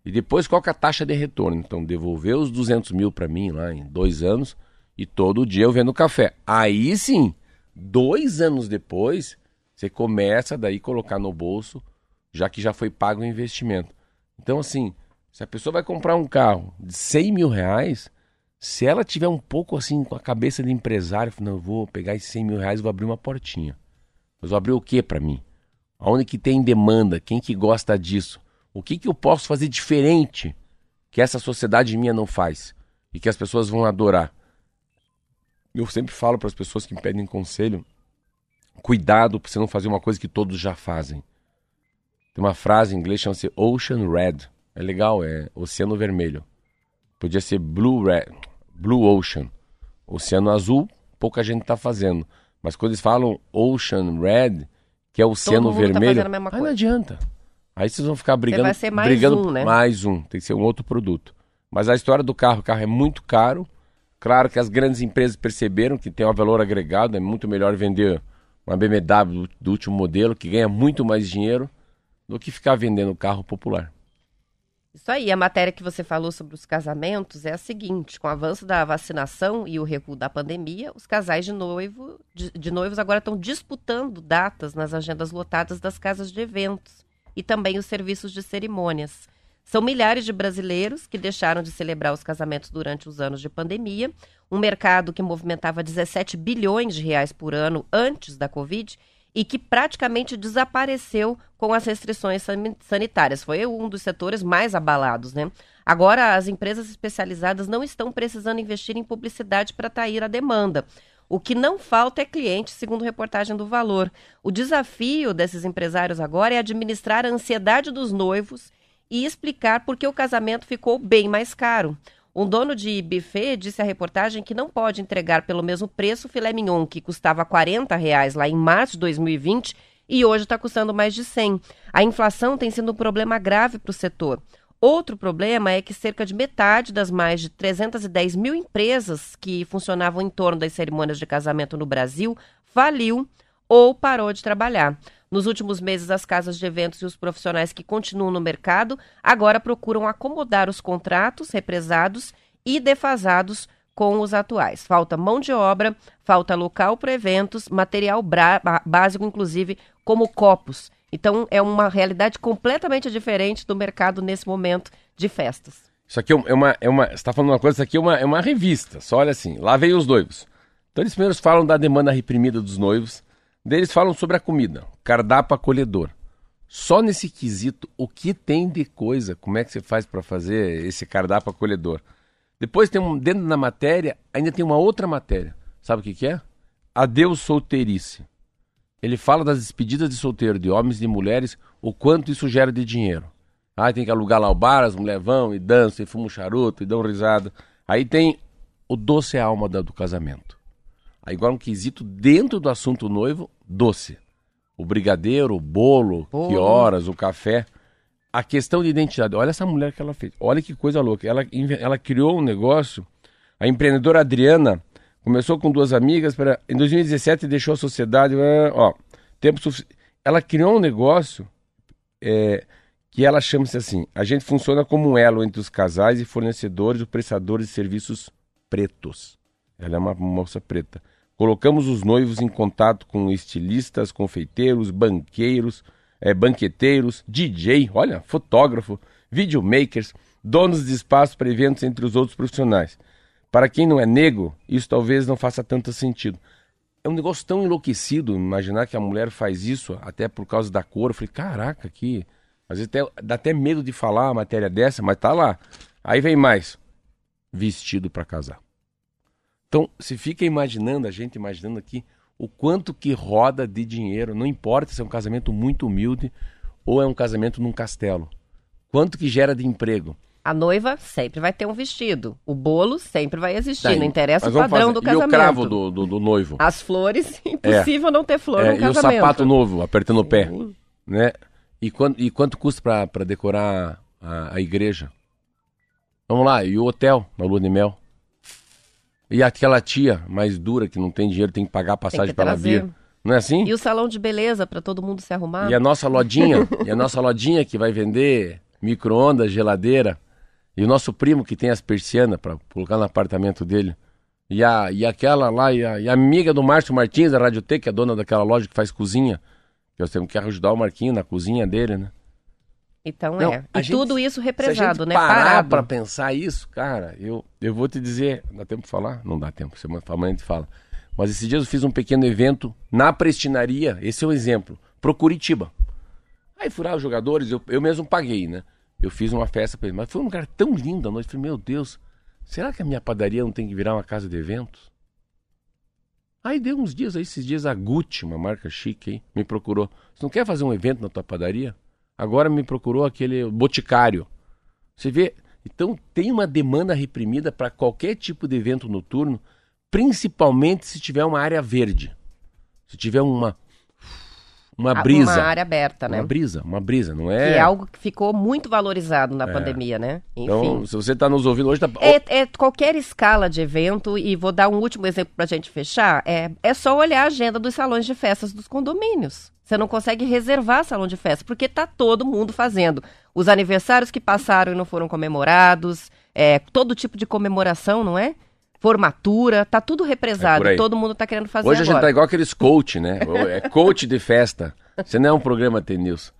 C: E depois qual é a taxa de retorno? Então, devolver os 200 mil para mim lá em dois anos e todo dia eu vendo café. Aí sim, dois anos depois, você começa daí colocar no bolso, já que já foi pago o investimento. Então, assim, se a pessoa vai comprar um carro de 100 mil reais, se ela tiver um pouco assim com a cabeça de empresário, não, eu vou pegar esses 100 mil reais e vou abrir uma portinha. Mas vou abrir o que para mim? Aonde que tem demanda? Quem que gosta disso? O que, que eu posso fazer diferente que essa sociedade minha não faz e que as pessoas vão adorar? Eu sempre falo para as pessoas que me pedem conselho: cuidado para você não fazer uma coisa que todos já fazem. Tem uma frase em inglês chama-se Ocean Red. É legal, é Oceano Vermelho. Podia ser Blue Red, Blue Ocean. Oceano Azul, pouca gente está fazendo. Mas quando eles falam Ocean Red, que é o oceano
B: tá
C: vermelho,
B: mesma
C: aí não adianta. Aí vocês vão ficar brigando.
B: vai ser mais
C: brigando
B: um, né?
C: Mais um, tem que ser um outro produto. Mas a história do carro, o carro é muito caro. Claro que as grandes empresas perceberam que tem um valor agregado, é muito melhor vender uma BMW do, do último modelo, que ganha muito mais dinheiro, do que ficar vendendo carro popular.
B: Isso aí, a matéria que você falou sobre os casamentos é a seguinte: com o avanço da vacinação e o recuo da pandemia, os casais de, noivo, de, de noivos agora estão disputando datas nas agendas lotadas das casas de eventos e também os serviços de cerimônias. São milhares de brasileiros que deixaram de celebrar os casamentos durante os anos de pandemia, um mercado que movimentava 17 bilhões de reais por ano antes da Covid e que praticamente desapareceu com as restrições sani- sanitárias. Foi um dos setores mais abalados, né? Agora, as empresas especializadas não estão precisando investir em publicidade para atrair a demanda. O que não falta é cliente, segundo reportagem do Valor. O desafio desses empresários agora é administrar a ansiedade dos noivos e explicar por que o casamento ficou bem mais caro. Um dono de buffet disse à reportagem que não pode entregar pelo mesmo preço o filé mignon, que custava 40 reais lá em março de 2020 e hoje está custando mais de 100. A inflação tem sido um problema grave para o setor. Outro problema é que cerca de metade das mais de 310 mil empresas que funcionavam em torno das cerimônias de casamento no Brasil faliu ou parou de trabalhar. Nos últimos meses, as casas de eventos e os profissionais que continuam no mercado agora procuram acomodar os contratos represados e defasados com os atuais. Falta mão de obra, falta local para eventos, material básico, inclusive, como copos. Então, é uma realidade completamente diferente do mercado nesse momento de festas.
C: Isso aqui é uma. É uma você está falando uma coisa, isso aqui é uma, é uma revista. Só olha assim, lá veio os noivos. Então eles primeiro falam da demanda reprimida dos noivos. Eles falam sobre a comida, cardápio acolhedor. Só nesse quesito, o que tem de coisa? Como é que você faz para fazer esse cardápio acolhedor? Depois tem um, dentro da matéria, ainda tem uma outra matéria. Sabe o que, que é? Adeus solteirice. Ele fala das despedidas de solteiro de homens e mulheres, o quanto isso gera de dinheiro. Ah, tem que alugar lá o bar, as mulheres vão e dançam, e fumam um charuto, e dão risada. Aí tem o doce alma da- do casamento. Agora um quesito dentro do assunto noivo, doce. O brigadeiro, o bolo, que horas, o café. A questão de identidade. Olha essa mulher que ela fez. Olha que coisa louca. Ela, ela criou um negócio. A empreendedora Adriana começou com duas amigas. Pra, em 2017 deixou a sociedade. ah, Ó, tempo Ela criou um negócio é, que ela chama-se assim: a gente funciona como um elo entre os casais e fornecedores ou prestadores de serviços pretos. Ela é uma moça preta. Colocamos os noivos em contato com estilistas, confeiteiros, banqueiros, eh, banqueteiros, DJ, olha, fotógrafo, videomakers, donos de espaço para eventos entre os outros profissionais. Para quem não é negro, isso talvez não faça tanto sentido. É um negócio tão enlouquecido imaginar que a mulher faz isso até por causa da cor. Eu falei, caraca, que. Às vezes até, dá até medo de falar uma matéria dessa, mas tá lá. Aí vem mais. Vestido para casar. Então, se fica imaginando, a gente imaginando aqui, o quanto que roda de dinheiro, não importa se é um casamento muito humilde ou é um casamento num castelo. Quanto que gera de emprego.
B: A noiva sempre vai ter um vestido. O bolo sempre vai existir.
C: Tá
B: não interessa o padrão
C: fazer-
B: do
C: E
B: casamento.
C: o cravo do, do, do noivo.
B: As flores, impossível não ter flor
C: É,
B: no
C: e o
B: casamento.
C: sapato novo, apertando o pé. Né? E, quanto, e quanto custa pra decorar a, a igreja? Vamos lá, e o hotel na lua de mel? E aquela tia mais dura que não tem dinheiro, tem que pagar a passagem
B: trazer.
C: vir. Não é assim?
B: E o salão de beleza para todo mundo se arrumar?
C: E a nossa lojinha, e a nossa lojinha que vai vender micro-ondas, geladeira. E o nosso primo que tem as persianas para colocar no apartamento dele. E, a, e aquela lá, e a, e a amiga do Márcio Martins, da Rádio T, que é dona daquela loja que faz cozinha. Que nós temos que ajudar o Marquinho na cozinha dele, né?
B: Então
C: Não,
B: é. E
C: gente-
B: tudo isso represado, né?
C: parar pra pensar isso, cara, eu, eu vou te dizer. Dá tempo de falar? Não dá tempo. Semana amanhã a gente fala. Mas esses dias eu fiz um pequeno evento na prestinaria. Esse é um exemplo. Pro Curitiba. Aí furar os jogadores, eu, eu mesmo paguei, né? Eu fiz uma festa pra eles. Mas foi um lugar tão lindo a noite. Eu falei, meu Deus, será que a minha padaria não tem que virar uma casa de eventos? Aí deu uns dias aí, esses dias a Gucci, uma marca chique aí, me procurou. Você não quer fazer um evento na tua padaria? Agora me procurou aquele Boticário. Você vê, então tem uma demanda reprimida para qualquer tipo de evento noturno, principalmente se tiver uma área verde. Se tiver uma uma
B: Ah,
C: brisa,
B: Uma área aberta, né?
C: uma brisa, uma brisa, não
B: Que
C: é?
B: é algo que ficou muito valorizado na pandemia, né? Enfim.
C: Então, se você está nos ouvindo hoje, tá...
B: É, é qualquer escala de evento, e vou dar um último exemplo para a gente fechar. É, é só olhar a agenda dos salões de festas dos condomínios. Você não consegue reservar salão de festa, porque tá todo mundo fazendo. Os aniversários que passaram e não foram comemorados, é, todo tipo de comemoração, não é? Formatura, tá tudo
C: É
B: represado.
C: aí.
B: todo mundo tá querendo fazer
C: Hoje a gente
B: agora.
C: tá igual aqueles coach, né? É coach de festa. Você não é um programa T-News.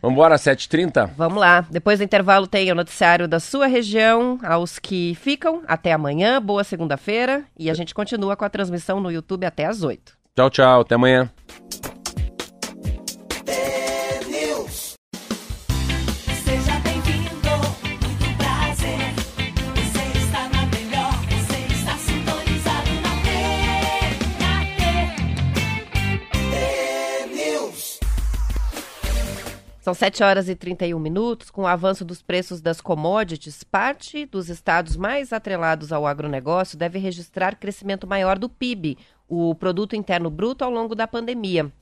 C: Vambora, 7h30?
B: Vamos lá. Depois do intervalo tem o noticiário da sua região. Aos que ficam, até amanhã. Boa segunda-feira. E a gente continua com a transmissão no YouTube até às 8.
C: Tchau, tchau. Até amanhã.
B: São 7 horas e 31 minutos. Com o avanço dos preços das commodities, parte dos estados mais atrelados ao agronegócio deve registrar crescimento maior do PIB, o Produto Interno Bruto, ao longo da pandemia.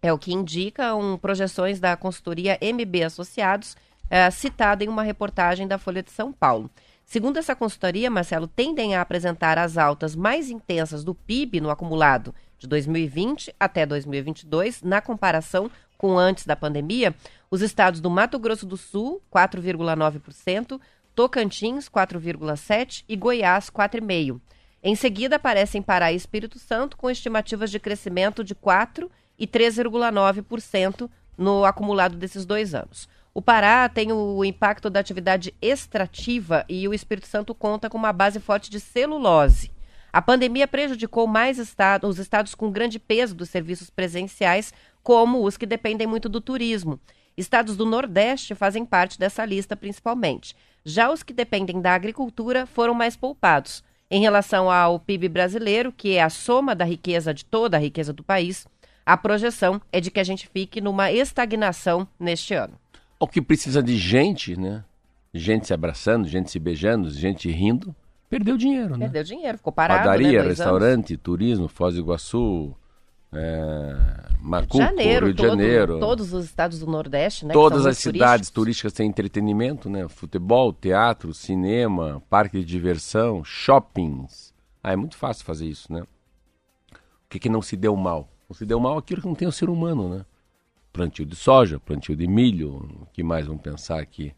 B: É o que indicam projeções da consultoria MB Associados, eh, citada em uma reportagem da Folha de São Paulo. Segundo essa consultoria, Marcelo, tendem a apresentar as altas mais intensas do PIB no acumulado de 2020 até 2022, na comparação com antes da pandemia, os estados do Mato Grosso do Sul, 4,9%, Tocantins, 4,7% e Goiás, 4,5%. Em seguida, aparecem Pará e Espírito Santo, com estimativas de crescimento de 4% e 3,9% no acumulado desses dois anos. O Pará tem o impacto da atividade extrativa e o Espírito Santo conta com uma base forte de celulose. A pandemia prejudicou mais estados, os estados com grande peso dos serviços presenciais, como os que dependem muito do turismo. Estados do Nordeste fazem parte dessa lista principalmente. Já os que dependem da agricultura foram mais poupados. Em relação ao PIB brasileiro, que é a soma da riqueza de toda a riqueza do país, a projeção é de que a gente fique numa estagnação neste ano.
C: O que precisa de gente, né? Gente se abraçando, gente se beijando, gente rindo, perdeu dinheiro, né?
B: Perdeu dinheiro, ficou parado.
C: Padaria,
B: né,
C: restaurante, turismo, Foz do Iguaçu, é, Macuco,
B: Janeiro,
C: Rio de
B: todo-
C: Janeiro.
B: todos os estados do Nordeste, né?
C: Todas as cidades turísticas têm entretenimento, né? Futebol, teatro, cinema, parque de diversão, shoppings. Ah, é muito fácil fazer isso, né? O que, que não se deu mal? Não se deu mal aquilo que não tem o ser humano, né? Plantio de soja, plantio de milho, o que mais vamos pensar aqui?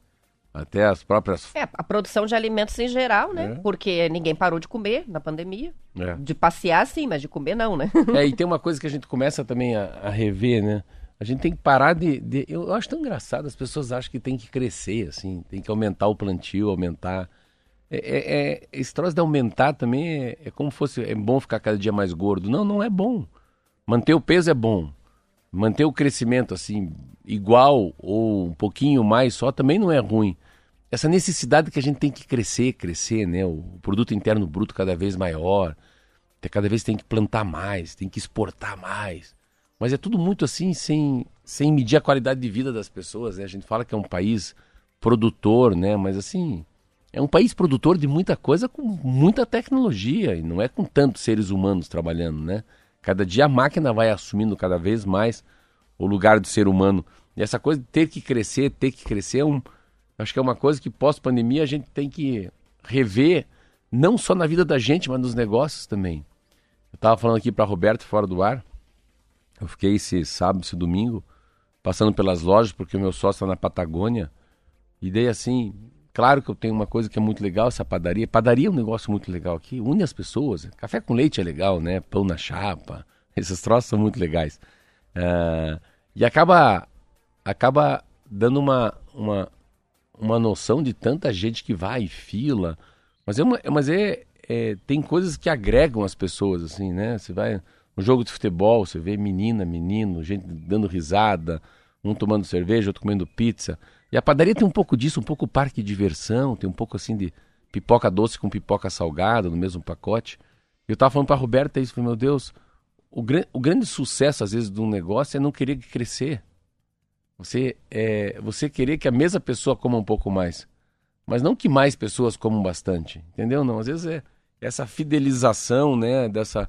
C: Até as próprias...
B: É, a produção de alimentos em geral, né?
C: É.
B: Porque ninguém parou de comer na pandemia.
C: É.
B: De passear, sim, mas de comer não, né?
C: É, e tem uma coisa que a gente começa também a, a rever, né? A gente tem que parar de, de- Eu acho tão engraçado, as pessoas acham que tem que crescer, assim, tem que aumentar o plantio, aumentar. É, é- é- esse troço de aumentar também é, é como fosse. É bom ficar cada dia mais gordo. Não, não é bom. Manter o peso é bom. Manter o crescimento, assim, igual ou um pouquinho mais só também não é ruim. Essa necessidade que a gente tem que crescer, crescer, né? O produto interno bruto cada vez maior. Cada vez tem que plantar mais, tem que exportar mais. Mas é tudo muito assim, sem, sem medir a qualidade de vida das pessoas, né? A gente fala que é um país produtor, né? Mas assim, é um país produtor de muita coisa com muita tecnologia e não é com tantos seres humanos trabalhando, né? Cada dia a máquina vai assumindo cada vez mais o lugar do ser humano. E essa coisa de ter que crescer, ter que crescer, é um, acho que é uma coisa que pós-pandemia a gente tem que rever, não só na vida da gente, mas nos negócios também. Eu estava falando aqui para Roberto fora do ar. Eu fiquei esse sábado, esse domingo, passando pelas lojas, porque o meu sócio está na Patagônia. E daí assim, claro que eu tenho uma coisa que é muito legal, essa padaria. Padaria é um negócio muito legal aqui, une as pessoas. Café com leite é legal, né? Pão na chapa, esses troços são muito legais. Ah, e acaba, acaba dando uma, uma, uma noção de tanta gente que vai, fila. Mas, é uma, mas é, é, tem coisas que agregam as pessoas, assim, né? Você vai no jogo de futebol, você vê menina, menino, gente dando risada, um tomando cerveja, outro comendo pizza. E a padaria tem um pouco disso, um pouco parque de diversão, tem um pouco assim de pipoca doce com pipoca salgada no mesmo pacote. Eu tava falando pra Roberta isso, falei, meu Deus, o, gran- o grande sucesso às vezes de um negócio é não querer crescer. Você, é, você querer que a mesma pessoa coma um pouco mais. Mas não que mais pessoas comam bastante. Entendeu? Não, às vezes é essa fidelização, né? Dessa,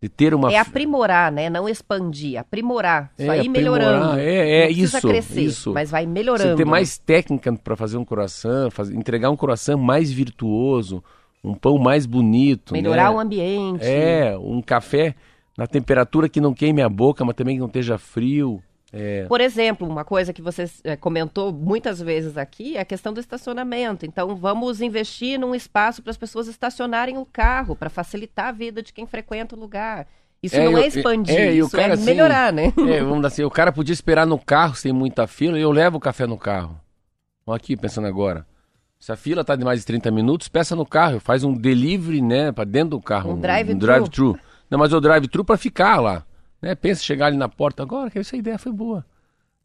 C: de ter uma.
B: É aprimorar, né? Não expandir, aprimorar. Isso
C: É,
B: aí
C: aprimorar,
B: melhorando.
C: é- é isso,
B: crescer,
C: isso.
B: mas vai melhorando.
C: Você ter mais técnica para fazer um coração, fazer, entregar um coração mais virtuoso, um pão mais bonito.
B: Melhorar
C: né?
B: o ambiente.
C: É, um café na temperatura que não queime a boca, mas também que não esteja frio. É,
B: Por exemplo, uma coisa que você eh, comentou muitas vezes aqui é a questão do estacionamento. Então, vamos investir num espaço para as pessoas estacionarem o carro, para facilitar a vida de quem frequenta o lugar. Isso
C: É,
B: não
C: eu-
B: é expandir,
C: é,
B: isso
C: cara,
B: é
C: assim,
B: melhorar, né?
C: é, vamos dizer assim, o cara podia esperar no carro sem muita fila e eu levo o café no carro. Aqui, pensando agora. Se a fila tá de mais de 30 minutos, peça no carro, faz um delivery, né, para dentro do carro.
B: Um drive-thru.
C: drive-thru. Não, mas o drive-thru para ficar lá. Né? Pensa em chegar ali na porta agora, que essa ideia foi boa.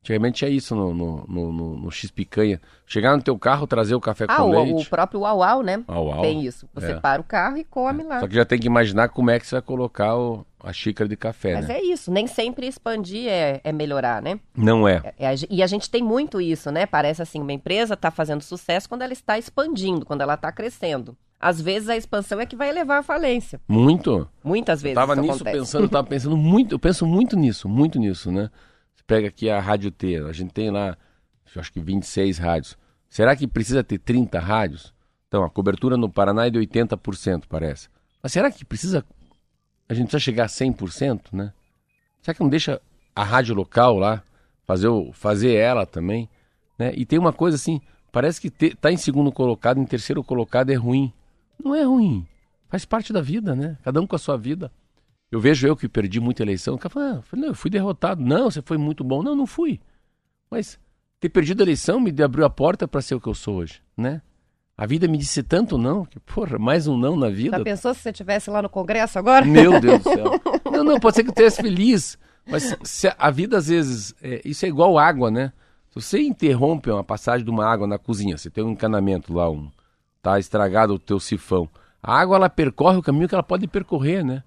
C: Antigamente é isso no, no, no, no- no X-Picanha. Chegar no teu carro, trazer o café
B: Ah,
C: com
B: o,
C: leite.
B: o próprio Uau Uau, né?
C: Au, au.
B: Tem isso. Você
C: É.
B: para o carro e come lá.
C: Só que já tem que imaginar como é que você vai colocar o- a xícara de café,
B: Mas
C: né?
B: é isso, nem sempre expandir é, é melhorar, né?
C: Não é.
B: É ge- e a gente tem muito isso, né? Parece assim, uma empresa está fazendo sucesso quando ela está expandindo, quando ela está crescendo. Às vezes a expansão é que vai levar à falência.
C: Muito.
B: Muitas vezes
C: tava
B: isso
C: nisso
B: acontece.
C: pensando, eu tava pensando muito, eu penso muito nisso, muito nisso, né? Você pega aqui a Rádio T, a gente tem lá, eu acho que 26 rádios. Será que precisa ter 30 rádios? Então, a cobertura no Paraná é de 80%, parece. Mas será que precisa a gente precisa chegar a 100%, né? Será que não deixa a rádio local lá fazer fazer ela também, né? E tem uma coisa assim, parece que te, tá em segundo colocado, em terceiro colocado é ruim. Não é ruim. Faz parte da vida, né? Cada um com a sua vida. Eu vejo eu que perdi muita eleição. O cara fala, ah, não, eu fui derrotado. Não, você foi muito bom. Não, não fui. Mas ter perdido a eleição me abriu a porta para ser o que eu sou hoje, né? A vida me disse tanto não, que, porra, mais um não na vida.
B: Já pensou se você estivesse lá no Congresso agora?
C: Meu Deus do céu. Não, não, pode ser que eu esteja feliz. Mas se a- vida, às vezes, é, isso é igual água, né? Se você interrompe uma passagem de uma água na cozinha, você tem um encanamento lá, um, tá estragado o teu sifão. A água, ela percorre o caminho que ela pode percorrer, né?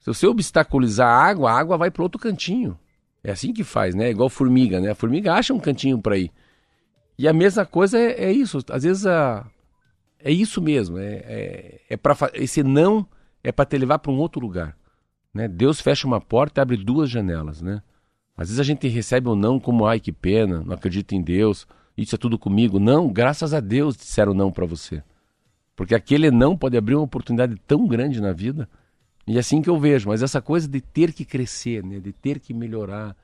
C: Se você obstaculizar a água, a água vai para outro cantinho. É assim que faz, né? Igual formiga, né? A formiga acha um cantinho para ir. E a mesma coisa é, é isso. Às vezes a, é isso mesmo. É, é, é para esse não é para te levar para um outro lugar. Né? Deus fecha uma porta e abre duas janelas, né? Às vezes a gente recebe um não como ai que pena, não acredito em Deus, isso é tudo comigo. Não, graças a Deus disseram não para você. Porque aquele não pode abrir uma oportunidade tão grande na vida. E é assim que eu vejo, mas essa coisa de ter que crescer, né? De ter que melhorar,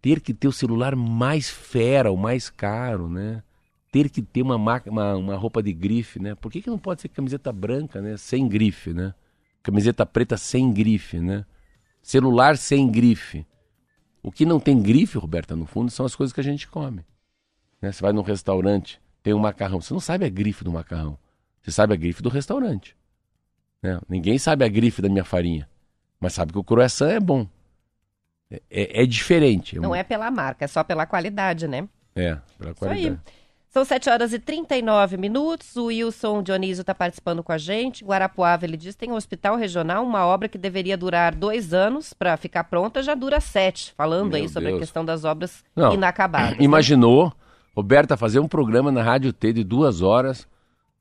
C: ter que ter o celular mais fera, o mais caro, né? Ter que ter uma, ma- uma, uma roupa de grife, né? Por que, que não pode ser camiseta branca, né? Sem grife, né? Camiseta preta sem grife, né? Celular sem grife. O que não tem grife, Roberta, no fundo, são as coisas que a gente come. Né? Você vai num restaurante, tem um macarrão. Você não sabe a grife do macarrão. Você sabe a grife do restaurante. né? Ninguém sabe a grife da minha farinha. Mas sabe que o croissant é bom. É, é- é diferente.
B: Não é pela marca, é só pela qualidade, né?
C: É, pela
B: Isso aí. São 7 horas e 39 minutos. O Wilson Dionísio está participando com a gente. Guarapuava, ele diz, tem um hospital regional, uma obra que deveria durar dois anos para ficar pronta, já dura sete. Falando
C: Meu
B: aí sobre a
C: Deus.
B: questão das obras
C: Não,
B: inacabadas. né?
C: Imaginou, Roberta, fazer um programa na Rádio T de duas horas,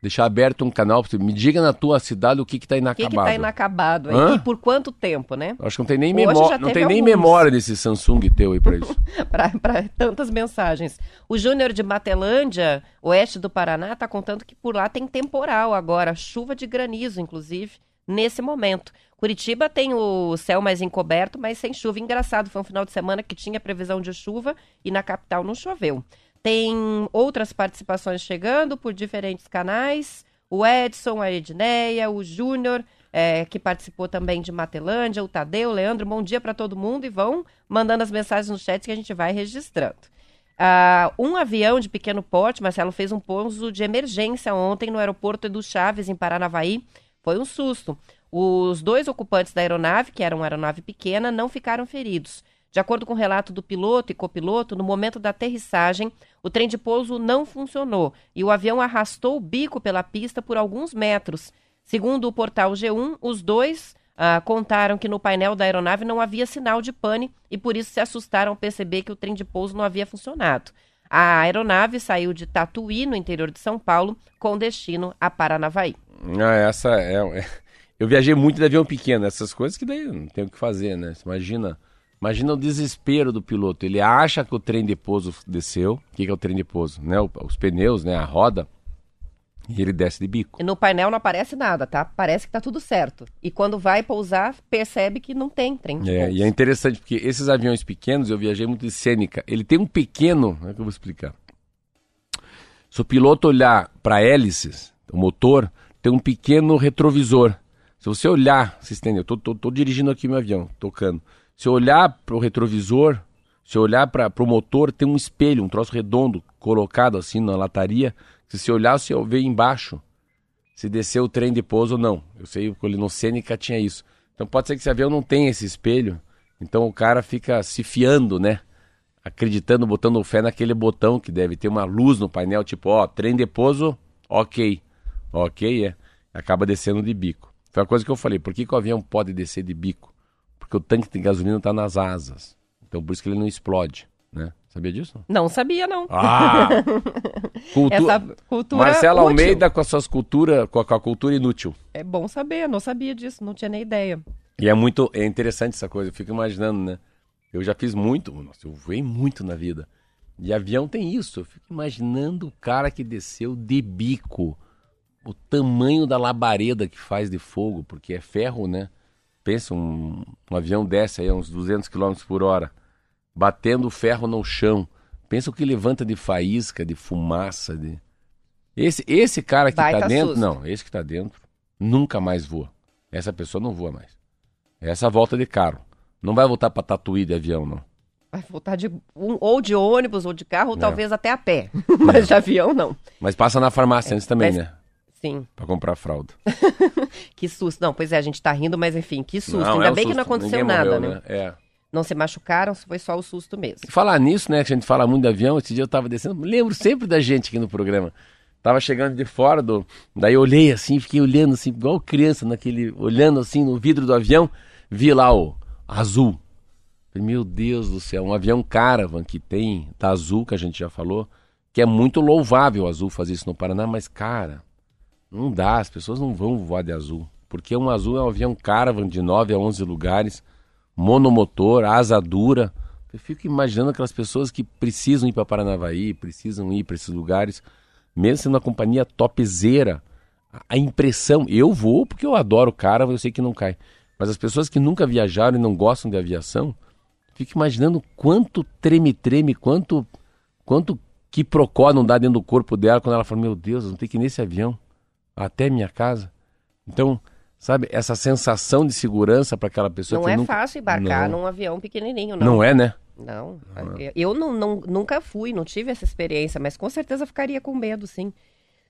C: deixar aberto um canal, me diga na tua cidade o que que tá
B: O que
C: inacabado.
B: está inacabado aí? E por quanto tempo, né?
C: Acho que não tem nem
B: já
C: não tem nem memória desse Samsung teu aí pra isso.
B: para tantas mensagens. O Júnior de Matelândia, oeste do Paraná, está contando que por lá tem temporal agora, chuva de granizo, inclusive, nesse momento. Curitiba tem o céu mais encoberto, mas sem chuva. Engraçado, foi um final de semana que tinha previsão de chuva e na capital não choveu. Tem outras participações chegando por diferentes canais. O Edson, a Edneia, o Júnior, é, que participou também de Matelândia, o Tadeu, o Leandro. Bom dia para todo mundo e vão mandando as mensagens no chat que a gente vai registrando. Ah, um avião de pequeno porte, Marcelo, fez um pouso de emergência ontem no aeroporto Edu Chaves, em Paranavaí. Foi um susto. Os dois ocupantes da aeronave, que era uma aeronave pequena, não ficaram feridos. De acordo com o relato do piloto e copiloto, no momento da aterrissagem, o trem de pouso não funcionou e o avião arrastou o bico pela pista por alguns metros. Segundo o portal G1, os dois ah, contaram que no painel da aeronave não havia sinal de pane e por isso se assustaram ao perceber que o trem de pouso não havia funcionado. A aeronave saiu de Tatuí, no interior de São Paulo, com destino a Paranavaí.
C: Ah, essa é, é- Eu viajei muito de avião pequeno, essas coisas que daí não tem o que fazer, né? Imagina, imagina o desespero do piloto. Ele acha que o trem de pouso desceu. O que, que é o trem de pouso? Né? Os pneus, né? A roda. E ele desce de bico.
B: E no painel não aparece nada, tá? Parece que tá tudo certo. E quando vai pousar, percebe que não tem trem de
C: É,
B: pouso.
C: e é interessante porque esses aviões pequenos, eu viajei muito de Sêneca, ele tem um pequeno, como é que eu vou explicar? Se o piloto olhar para hélices, o motor, tem um pequeno retrovisor. Se você olhar, vocês entendem? Eu tô, tô- tô dirigindo aqui meu avião, tocando. Se olhar para o retrovisor, se olhar para o motor, tem um espelho, um troço redondo colocado assim na lataria. Se você olhar, você vê embaixo se desceu o trem de pouso ou não. Eu sei que ali no Sêneca tinha isso. Então pode ser que esse avião não tenha esse espelho, então o cara fica se fiando, né? Acreditando, botando fé naquele botão que deve ter uma luz no painel, tipo, ó, trem de pouso, ok. Ok, é. Acaba descendo de bico. Foi a coisa que eu falei, por que, que o avião pode descer de bico? Porque o tanque de gasolina está nas asas. Então por isso que ele não explode, né? Sabia disso?
B: Não sabia, não.
C: Ah! Cultu-
B: Essa cultura
C: Marcelo
B: útil.
C: Almeida com as suas culturas, com a, com a cultura inútil.
B: É bom saber, não sabia disso, não tinha nem ideia.
C: E é muito é interessante essa coisa, eu fico imaginando, né? Eu já fiz muito, nossa, eu voei muito na vida. E avião tem isso, eu fico imaginando o cara que desceu de bico, o tamanho da labareda que faz de fogo, porque é ferro, né? Pensa, um, um avião desce aí a uns 200 km por hora, batendo o ferro no chão. Pensa o que levanta de faísca, de fumaça, de... Esse, esse cara que
B: Baita
C: tá dentro,
B: susto.
C: não, esse que tá dentro, nunca mais voa. Essa pessoa não voa mais. Essa volta de carro. Não vai voltar pra Tatuí de avião, não.
B: Vai voltar de um- ou de ônibus ou de carro, ou
C: É.
B: talvez até a pé. Mas de avião, não.
C: Mas passa na farmácia antes também,
B: mas-
C: né?
B: Sim,
C: Pra comprar fralda.
B: que susto. Não, pois é, a gente tá rindo, mas enfim, que susto.
C: Não,
B: Ainda
C: é um
B: bem que
C: susto.
B: não aconteceu
C: Ninguém
B: nada,
C: morreu,
B: né?
C: É.
B: Não se machucaram, foi só o susto mesmo.
C: Falar nisso, né? Que a gente fala muito de avião. Esse dia eu tava descendo. Lembro sempre da gente aqui no programa. Tava chegando de fora do. Daí eu olhei assim, fiquei olhando assim, igual criança, naquele. Olhando assim no vidro do avião. Vi lá o azul. Falei, Meu Deus do céu, um avião caravan que tem, tá azul, que a gente já falou, que é muito louvável o azul fazer isso no Paraná, mas cara, não dá, as pessoas não vão voar de azul. Porque um azul é um avião caravan de 9 a 11 lugares, monomotor, asa dura. Eu fico imaginando aquelas pessoas que precisam ir para Paranavaí, precisam ir para esses lugares, mesmo sendo uma companhia topzera. A- impressão, eu vou porque eu adoro caravan, eu sei que não cai. Mas as pessoas que nunca viajaram e não gostam de aviação, fico imaginando quanto treme-treme, quanto quanto que procó não dá dentro do corpo dela quando ela fala, meu Deus, eu vou ter que ir nesse avião até minha casa. Então, sabe, essa sensação de segurança para aquela pessoa
B: Não é
C: nunca...
B: fácil embarcar
C: Não.
B: num avião pequenininho, não.
C: Não é, né?
B: Não, eu não, não- nunca fui, não tive essa experiência, mas com certeza ficaria com medo, sim.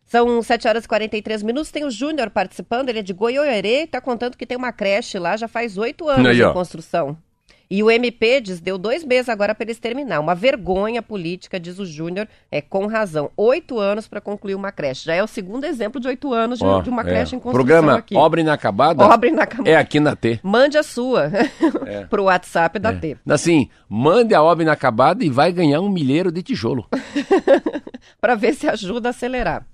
B: São 7 horas e 43 minutos, tem o Júnior participando, ele é de Goiôerê, está contando que tem uma creche lá, já faz oito anos
C: Aí,
B: de construção. E o MP diz, deu dois meses agora para eles terminar. Uma vergonha política, diz o Júnior, é com razão. Oito anos para concluir uma creche. Já é o segundo exemplo de oito anos de,
C: Ó,
B: de uma
C: é.
B: creche em construção
C: Programa
B: aqui.
C: Obra Inacabada
B: Obra inacabada.
C: é aqui na T.
B: Mande a sua
C: É.
B: pro WhatsApp da T.
C: Assim, mande a obra inacabada e vai ganhar um milheiro de tijolo.
B: para ver se ajuda a acelerar.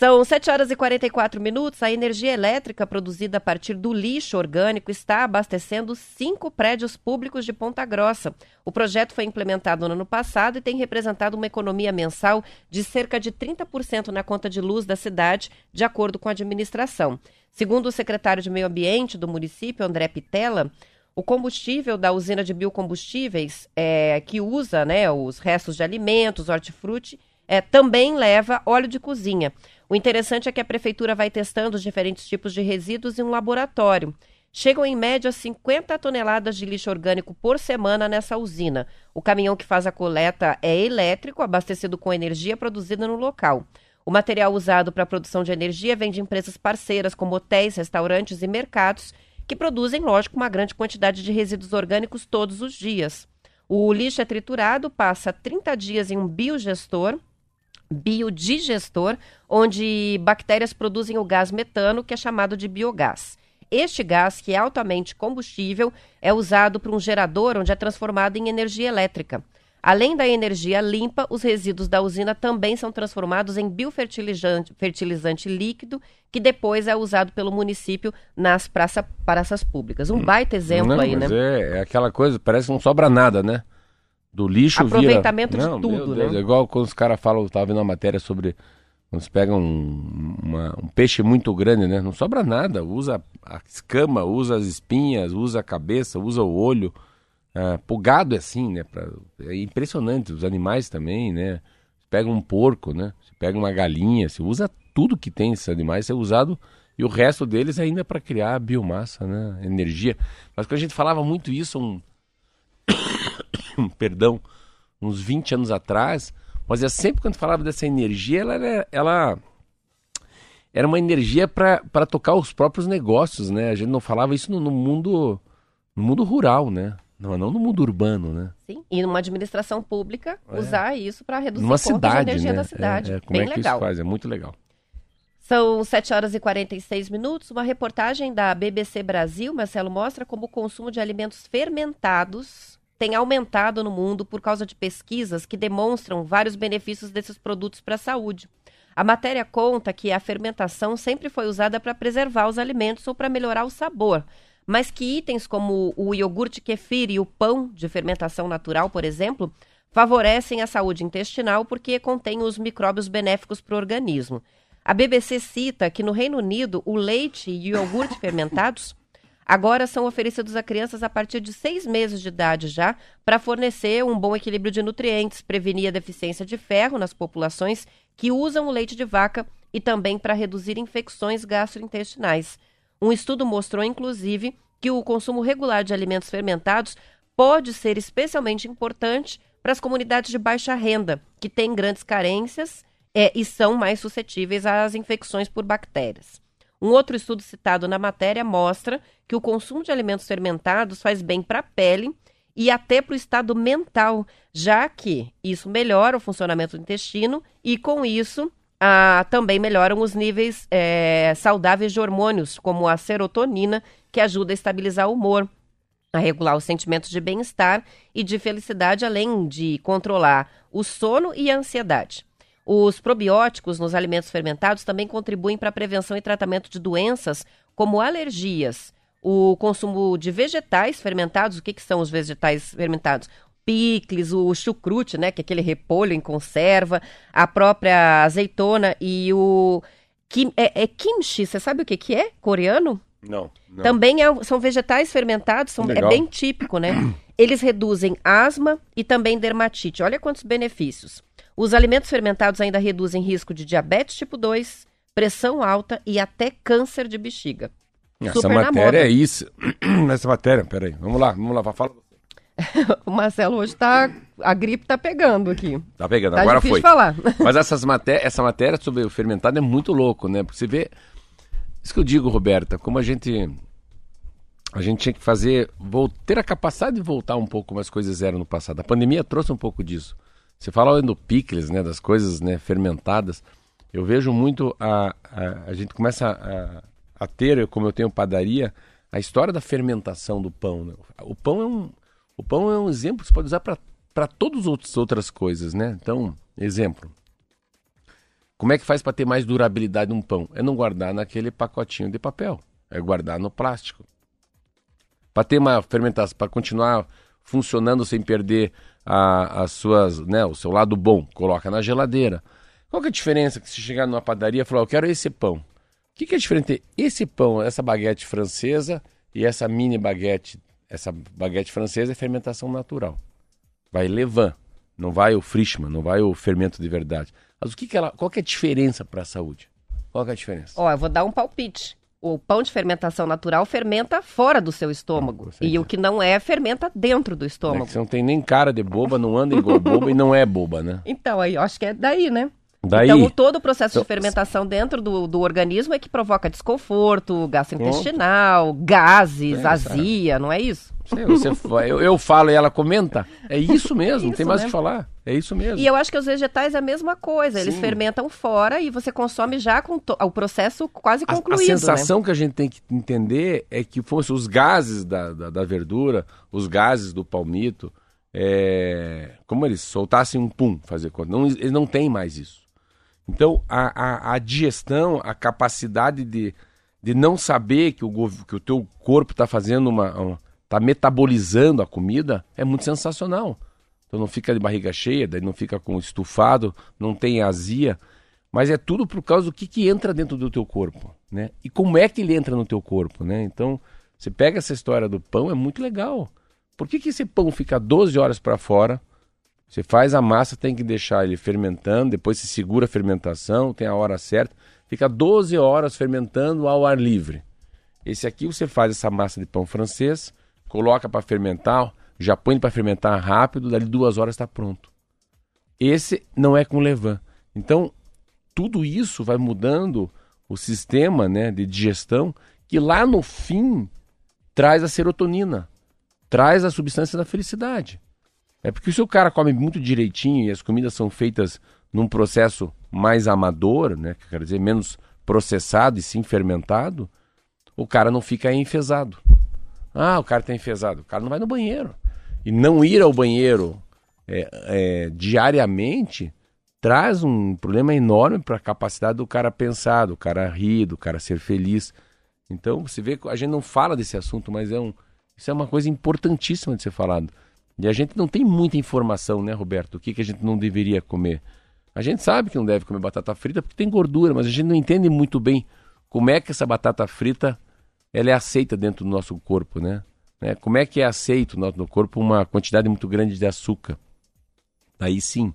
B: São 7 horas e 44 minutos. A energia elétrica produzida a partir do lixo orgânico está abastecendo cinco prédios públicos de Ponta Grossa. O projeto foi implementado no ano passado e tem representado uma economia mensal de cerca de 30% na conta de luz da cidade, de acordo com a administração. Segundo o secretário de Meio Ambiente do município, André Pitela, O combustível da usina de biocombustíveis, é, que usa né, os restos de alimentos, hortifruti, é, também leva óleo de cozinha. O interessante é que a prefeitura vai testando os diferentes tipos de resíduos em um laboratório. Chegam em média 50 toneladas de lixo orgânico por semana nessa usina. O caminhão que faz a coleta é elétrico, abastecido com energia produzida no local. O material usado para a produção de energia vem de empresas parceiras, como hotéis, restaurantes e mercados, que produzem, lógico, uma grande quantidade de resíduos orgânicos todos os dias. O lixo é triturado, passa 30 dias em um biogestor, biodigestor, onde bactérias produzem o gás metano, que é chamado de biogás. Este gás, que é altamente combustível, é usado para um gerador onde é transformado em energia elétrica. Além da energia limpa, os resíduos da usina também são transformados em biofertilizante fertilizante líquido, que depois é usado pelo município nas praça, praças públicas. Um baita exemplo
C: Não,
B: aí, né?
C: é, é aquela coisa, parece que não sobra nada, né? Do lixo vira...
B: Aproveitamento de tudo,
C: Deus,
B: né?
C: É igual quando os caras falam, eu tava vendo uma matéria sobre quando você pega um, uma- um peixe muito grande, né? Não sobra nada. Usa a escama, usa as espinhas, usa a cabeça, usa o olho. Ah, pro gado é assim, né? Pra- é impressionante. Os animais também, né? Você pega um porco, né? Você pega uma galinha, você usa tudo que tem esses animais, é usado e o resto deles ainda é para criar biomassa, né? Energia. Mas quando a gente falava muito isso um, perdão, uns 20 anos atrás, mas é sempre quando falava dessa energia, ela era, ela era uma energia para tocar os próprios negócios, né? A gente não falava isso no, no mundo no mundo rural, né? Não, não no mundo urbano, né?
B: Sim, e numa administração pública,
C: É.
B: usar isso para reduzir
C: Numa cidade,
B: de energia
C: né?
B: da cidade.
C: É, é, como
B: Bem
C: é que
B: legal.
C: isso faz? É muito legal.
B: São 7 horas e 46 minutos. Uma reportagem da BBC Brasil, Marcelo, mostra como o consumo de alimentos fermentados tem aumentado no mundo por causa de pesquisas que demonstram vários benefícios desses produtos para a saúde. A matéria conta que a fermentação sempre foi usada para preservar os alimentos ou para melhorar o sabor, mas que itens como o iogurte kefir e o pão de fermentação natural, por exemplo, favorecem a saúde intestinal porque contêm os micróbios benéficos para o organismo. A BBC cita que no Reino Unido o leite e o iogurte fermentados agora são oferecidos a crianças a partir de seis meses de idade já, para fornecer um bom equilíbrio de nutrientes, prevenir a deficiência de ferro nas populações que usam o leite de vaca e também para reduzir infecções gastrointestinais. Um estudo mostrou, inclusive, que o consumo regular de alimentos fermentados pode ser especialmente importante para as comunidades de baixa renda, que têm grandes carências é, e são mais suscetíveis às infecções por bactérias. Um outro estudo citado na matéria mostra que o consumo de alimentos fermentados faz bem para a pele e até para o estado mental, já que isso melhora o funcionamento do intestino e, com isso, ah, também melhoram os níveis eh, saudáveis de hormônios, como a serotonina, que ajuda a estabilizar o humor, a regular os sentimentos de bem-estar e de felicidade, além de controlar o sono e a ansiedade. Os probióticos nos alimentos fermentados também contribuem para a prevenção e tratamento de doenças como alergias. O consumo de vegetais fermentados, o que, que são os vegetais fermentados? Picles, o chucrute, né, que é aquele repolho em conserva, a própria azeitona e o kim, é, é kimchi, você sabe o que, que é? Coreano?
C: Não, não.
B: Também é- são vegetais fermentados, são, é bem típico, né? Eles reduzem asma e também dermatite. Olha quantos benefícios. Os alimentos fermentados ainda reduzem risco de diabetes tipo 2, pressão alta e até câncer de bexiga.
C: Essa
B: super
C: matéria é isso. Essa matéria, peraí. Vamos lá, vamos lá. Fala.
B: O Marcelo hoje tá. A gripe tá pegando aqui.
C: Tá pegando,
B: Tá
C: agora foi.
B: falar.
C: Mas essas maté essa matéria sobre o fermentado é muito louco, né? Porque você vê. Isso que eu digo, Roberta, como a gente. A gente tinha que fazer. ter a capacidade de voltar um pouco como as coisas eram no passado. A pandemia trouxe um pouco disso. Você fala do picles, né? Das coisas né, fermentadas. Eu vejo muito. A, a, a gente começa a, a ter, como eu tenho padaria, a história da fermentação do pão. né? O pão é um. O pão é um exemplo que você pode usar para todas as outras coisas, né? Então, exemplo. Como é que faz para ter mais durabilidade um pão? É não guardar naquele pacotinho de papel, é guardar no plástico. Para ter uma fermentação, para continuar funcionando sem perder a- as suas, né, o seu lado bom, coloca na geladeira. Qual que é a diferença que se chegar numa padaria e falar, eu quero esse pão? O que, que é diferente esse pão, essa baguete francesa e essa mini baguete essa baguete francesa é fermentação natural. Vai levain, não vai o Frischmann, não vai o fermento de verdade. Mas o que, que ela, qual que é a diferença para a saúde? Qual que é a diferença?
B: Ó, eu vou dar um palpite. O pão de fermentação natural fermenta fora do seu estômago.
C: Certeza.
B: E o que não é, fermenta dentro do
C: É
B: estômago.
C: que você não tem nem cara de boba, não anda igual boba e não é boba, né?
B: Então, aí, eu acho que é daí, né?
C: Daí,
B: Então, todo o processo
C: Então,
B: de fermentação dentro do, do organismo é que provoca desconforto, gastrointestinal, gases,
C: É,
B: azia, não é isso?
C: Sei, você eu, eu falo e ela comenta. É isso mesmo, não tem mais o
B: né?
C: que falar. É isso mesmo.
B: E eu acho que os vegetais é a mesma coisa. Eles
C: Sim.
B: fermentam fora e você consome já com o processo quase
C: A-
B: concluído,
C: a,
B: né?
C: sensação que a gente tem que entender é que fosse os gases da, da, da verdura, os gases do palmito, é, como eles soltassem um pum, fazer conta. Não, eles não têm mais isso. Então, a, a, a digestão, a capacidade de, de não saber que o, que o teu corpo está fazendo uma, uma. está metabolizando a comida é muito sensacional. Então não fica de barriga cheia, daí não fica com estufado, não tem azia. Mas é tudo por causa do que, que entra dentro do teu corpo, né? E como é que ele entra no teu corpo, né? Então, você pega essa história do pão, é muito legal. Por que, que esse pão fica 12 horas para fora? Você faz a massa, tem que deixar ele fermentando, depois se segura a fermentação, tem a hora certa. Fica 12 horas fermentando ao ar livre. Esse aqui você faz essa massa de pão francês, coloca para fermentar, já põe para fermentar rápido, dali duas horas está pronto. Esse não é com levain. Então, tudo isso vai mudando o sistema né, de digestão, que lá no fim traz a serotonina, traz a substância da felicidade. É porque se o cara come muito direitinho e as comidas são feitas num processo mais amador, né, que quer dizer menos processado e sim fermentado, o cara não fica enfesado. Ah, o cara tá enfesado. O cara não vai no banheiro. E não ir ao banheiro é, é, diariamente traz um problema enorme para a capacidade do cara pensar, do cara rir, do cara ser feliz. Então, você vê que a gente não fala desse assunto, mas é um, isso é uma coisa importantíssima de ser falado. E a gente não tem muita informação, né, Roberto? O que, que a gente não deveria comer. A gente sabe que não deve comer batata frita porque tem gordura, mas a gente não entende muito bem como é que essa batata frita ela é aceita dentro do nosso corpo, né? né? Como é que é aceito no corpo uma quantidade muito grande de açúcar? Aí sim.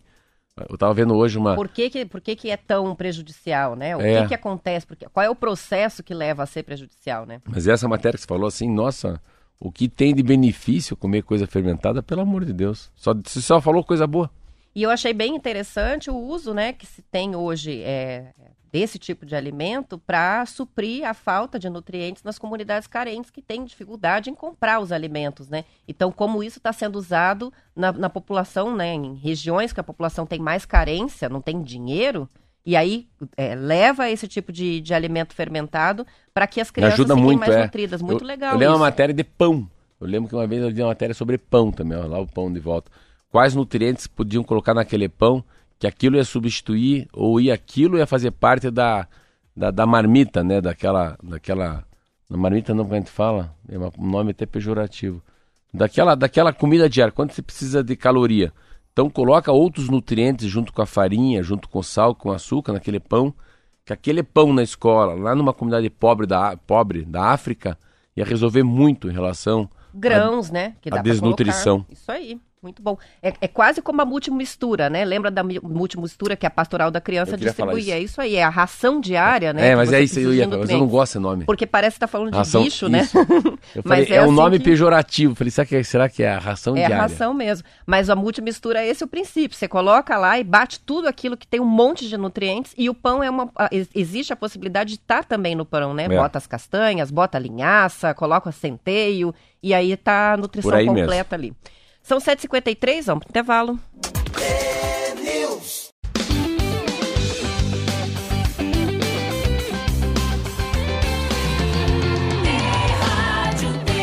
C: Eu estava vendo hoje uma.
B: Por que que, por que que é tão prejudicial, né? O
C: É.
B: que que acontece? Porque, qual é o processo que leva a ser prejudicial, né?
C: Mas essa matéria que você falou assim, nossa, o que tem de benefício comer coisa fermentada, pelo amor de Deus. Só, você só falou coisa boa.
B: E eu achei bem interessante o uso, né, que se tem hoje é, desse tipo de alimento para suprir a falta de nutrientes nas comunidades carentes que têm dificuldade em comprar os alimentos, né? Então, como isso está sendo usado na, na população, né, em regiões que a população tem mais carência, não tem dinheiro, e aí é, leva esse tipo de, de alimento fermentado para que as crianças
C: ajuda
B: fiquem
C: muito,
B: mais
C: é.
B: nutridas. Muito
C: eu,
B: legal
C: Eu lembro uma matéria de pão. Eu lembro que uma vez eu li uma matéria sobre pão também, ó, lá o pão de volta. Quais nutrientes podiam colocar naquele pão que aquilo ia substituir ou ia aquilo ia fazer parte da, da, da marmita, né? Daquela, daquela, na marmita não como a gente fala, é um nome até pejorativo. Daquela, daquela comida diária, quanto você precisa de caloria. Então coloca outros nutrientes junto com a farinha, junto com o sal, com açúcar naquele pão, que aquele pão na escola, lá numa comunidade pobre da, pobre da África, ia resolver muito em relação
B: Grãos, né? Que
C: a
B: dá pra
C: desnutrição.
B: Isso aí, muito bom. É, é quase como a multimistura, né? Lembra da mi- multimistura que a pastoral da criança distribui?
C: isso.
B: É isso aí, é a ração diária, né?
C: É, mas é isso aí, eu ia, mas eu não gosto desse nome.
B: Porque parece que tá falando de
C: Ração-
B: bicho, né?
C: Eu falei,
B: Mas é
C: é, um
B: assim
C: nome
B: que-
C: pejorativo. Falei, será que, é- será que é a ração
B: É a
C: diária?
B: ração mesmo. Mas a multimistura é esse o princípio. Você coloca lá e bate tudo aquilo que tem um monte de nutrientes e o pão é uma. a- ex- Existe a possibilidade de estar também no pão, né?
C: É.
B: Bota as castanhas, bota a linhaça, coloca centeio e aí tá a nutrição
C: aí mesmo.
B: completa ali. São 7h53, vamos pro intervalo.
D: Rádio T.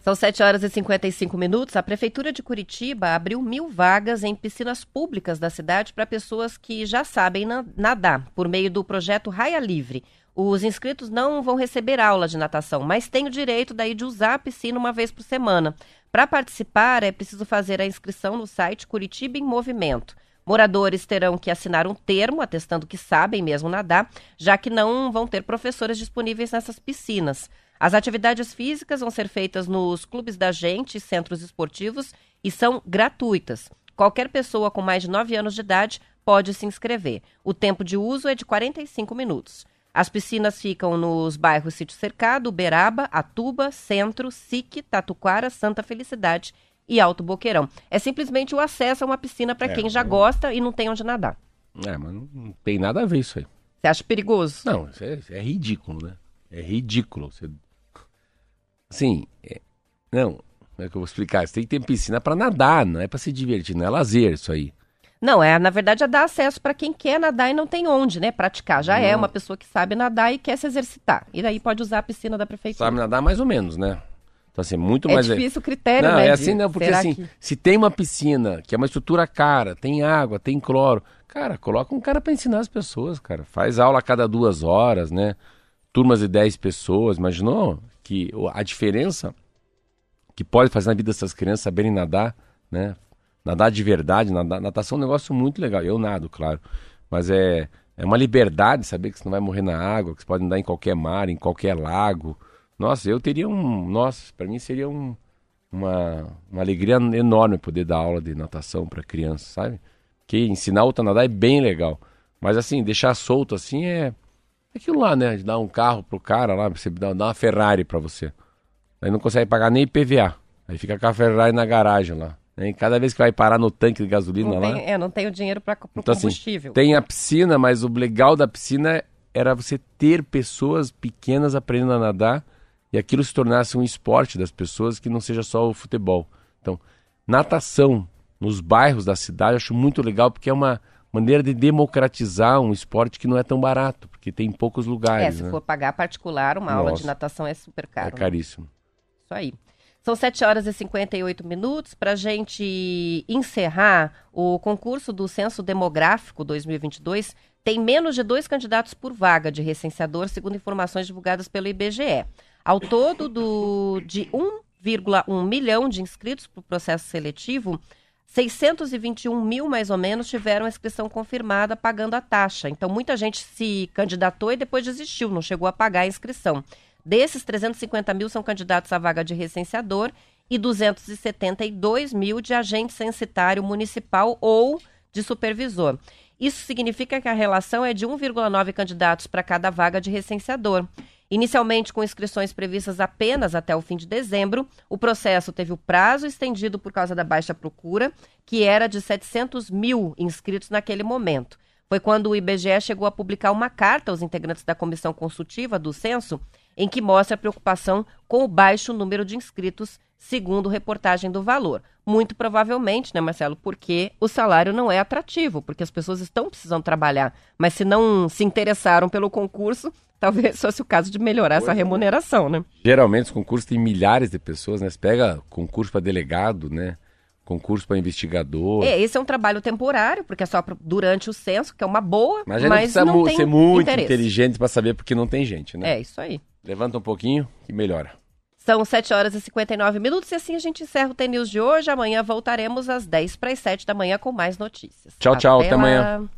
B: São 7 horas e 55 minutos. A Prefeitura de Curitiba abriu mil vagas em piscinas públicas da cidade para pessoas que já sabem na- nadar, por meio do projeto Raia Livre. Os inscritos não vão receber aula de natação, mas têm o direito daí de usar a piscina uma vez por semana. Para participar, é preciso fazer a inscrição no site Curitiba em Movimento. Moradores terão que assinar um termo atestando que sabem mesmo nadar, já que não vão ter professores disponíveis nessas piscinas. As atividades físicas vão ser feitas nos clubes da gente centros esportivos e são gratuitas. Qualquer pessoa com mais de 9 anos de idade pode se inscrever. O tempo de uso é de 45 minutos. As piscinas ficam nos bairros Sítio Cercado, Uberaba, Atuba, Centro, Sique, Tatuquara, Santa Felicidade e Alto Boqueirão. É simplesmente o acesso a uma piscina para
C: É,
B: quem já
C: eu-
B: gosta e não tem onde nadar.
C: É, mas não, não tem nada a ver isso aí.
B: Você acha perigoso?
C: Não, isso é, isso é ridículo, né? É ridículo. Você... Assim, é- não, como é que eu vou explicar? Você tem que ter piscina pra nadar, não é pra se divertir, não é lazer isso aí.
B: Não, é, na verdade é dar acesso para quem quer nadar e não tem onde, né, praticar. Já é uma pessoa que sabe nadar e quer se exercitar. E daí pode usar a piscina da prefeitura.
C: Sabe nadar mais ou menos, né? Então, assim, muito
B: é
C: mais.
B: difícil o critério,
C: Não,
B: né?
C: é assim, não, porque
B: será
C: assim,
B: que-
C: se tem uma piscina que é uma estrutura cara, tem água, tem cloro, cara, coloca um cara pra ensinar as pessoas, cara. Faz aula a cada duas horas, né? Turmas de 10 pessoas, imaginou que a diferença que pode fazer na vida dessas crianças saberem nadar, né? Nadar de verdade, nadar, natação é um negócio muito legal. Eu nado, claro, mas é, é uma liberdade saber que você não vai morrer na água, que você pode andar em qualquer mar, em qualquer lago. Nossa, eu teria um. Nossa, pra mim seria um, uma, uma alegria enorme poder dar aula de natação para criança, sabe? Que ensinar outra a nadar é bem legal. Mas assim, deixar solto assim é aquilo lá, né? De dar um carro pro cara lá, você dar, dar uma Ferrari pra você. Aí não consegue pagar nem IPVA. Aí fica com a Ferrari na garagem lá. Cada vez que vai parar no tanque de gasolina
B: Não
C: lá.
B: tem, é, não tem o dinheiro para
C: Então, assim,
B: combustível.
C: tem a piscina, mas o legal da piscina era você ter pessoas pequenas aprendendo a nadar e aquilo se tornasse um esporte das pessoas que não seja só o futebol. Então, natação nos bairros da cidade eu acho muito legal porque é uma maneira de democratizar um esporte que não é tão barato, porque tem em poucos
B: é,
C: lugares,
B: se
C: né?
B: for pagar particular, uma aula de
C: Nossa.
B: natação é super caro.
C: É
B: né?
C: caríssimo.
B: Isso aí. São 7 horas e 58 minutos. Para a gente encerrar, o concurso do Censo Demográfico 2022 tem menos de dois candidatos por vaga de recenseador, segundo informações divulgadas pelo IBGE. Ao todo, do, de 1,1 milhão de inscritos para o processo seletivo, 621 mil, mais ou menos, tiveram a inscrição confirmada pagando a taxa. Então, muita gente se candidatou e depois desistiu, não chegou a pagar a inscrição. Desses, 350 mil são candidatos à vaga de recenseador e 272 mil de agente censitário municipal ou de supervisor. Isso significa que a relação é de 1,9 candidatos para cada vaga de recenseador. Inicialmente, com inscrições previstas apenas até o fim de dezembro, o processo teve o prazo estendido por causa da baixa procura, que era de 700 mil inscritos naquele momento. Foi quando o IBGE chegou a publicar uma carta aos integrantes da comissão consultiva do censo, em que mostra a preocupação com o baixo número de inscritos, segundo reportagem do Valor. Muito provavelmente, né, Marcelo, porque o salário não é atrativo, porque as pessoas estão precisando trabalhar, mas se não se interessaram pelo concurso, talvez fosse o caso de melhorar essa remuneração, né?
C: Geralmente os concursos têm milhares de pessoas, né? Você pega concurso para delegado, né? Concurso para investigador.
B: É, esse é um trabalho temporário, porque é só durante o censo, que é uma boa,
C: Mas
B: mas,
C: a gente precisa
B: não
C: mu-
B: tem
C: ser muito
B: interesse.
C: inteligente para saber porque não tem gente, né?
B: É, isso aí.
C: Levanta um pouquinho e melhora.
B: São 7 horas e 59 minutos e assim a gente encerra o TNews de hoje. Amanhã voltaremos às 10 para as 7 da manhã com mais notícias.
C: Tchau, tchau, até amanhã.
B: lá.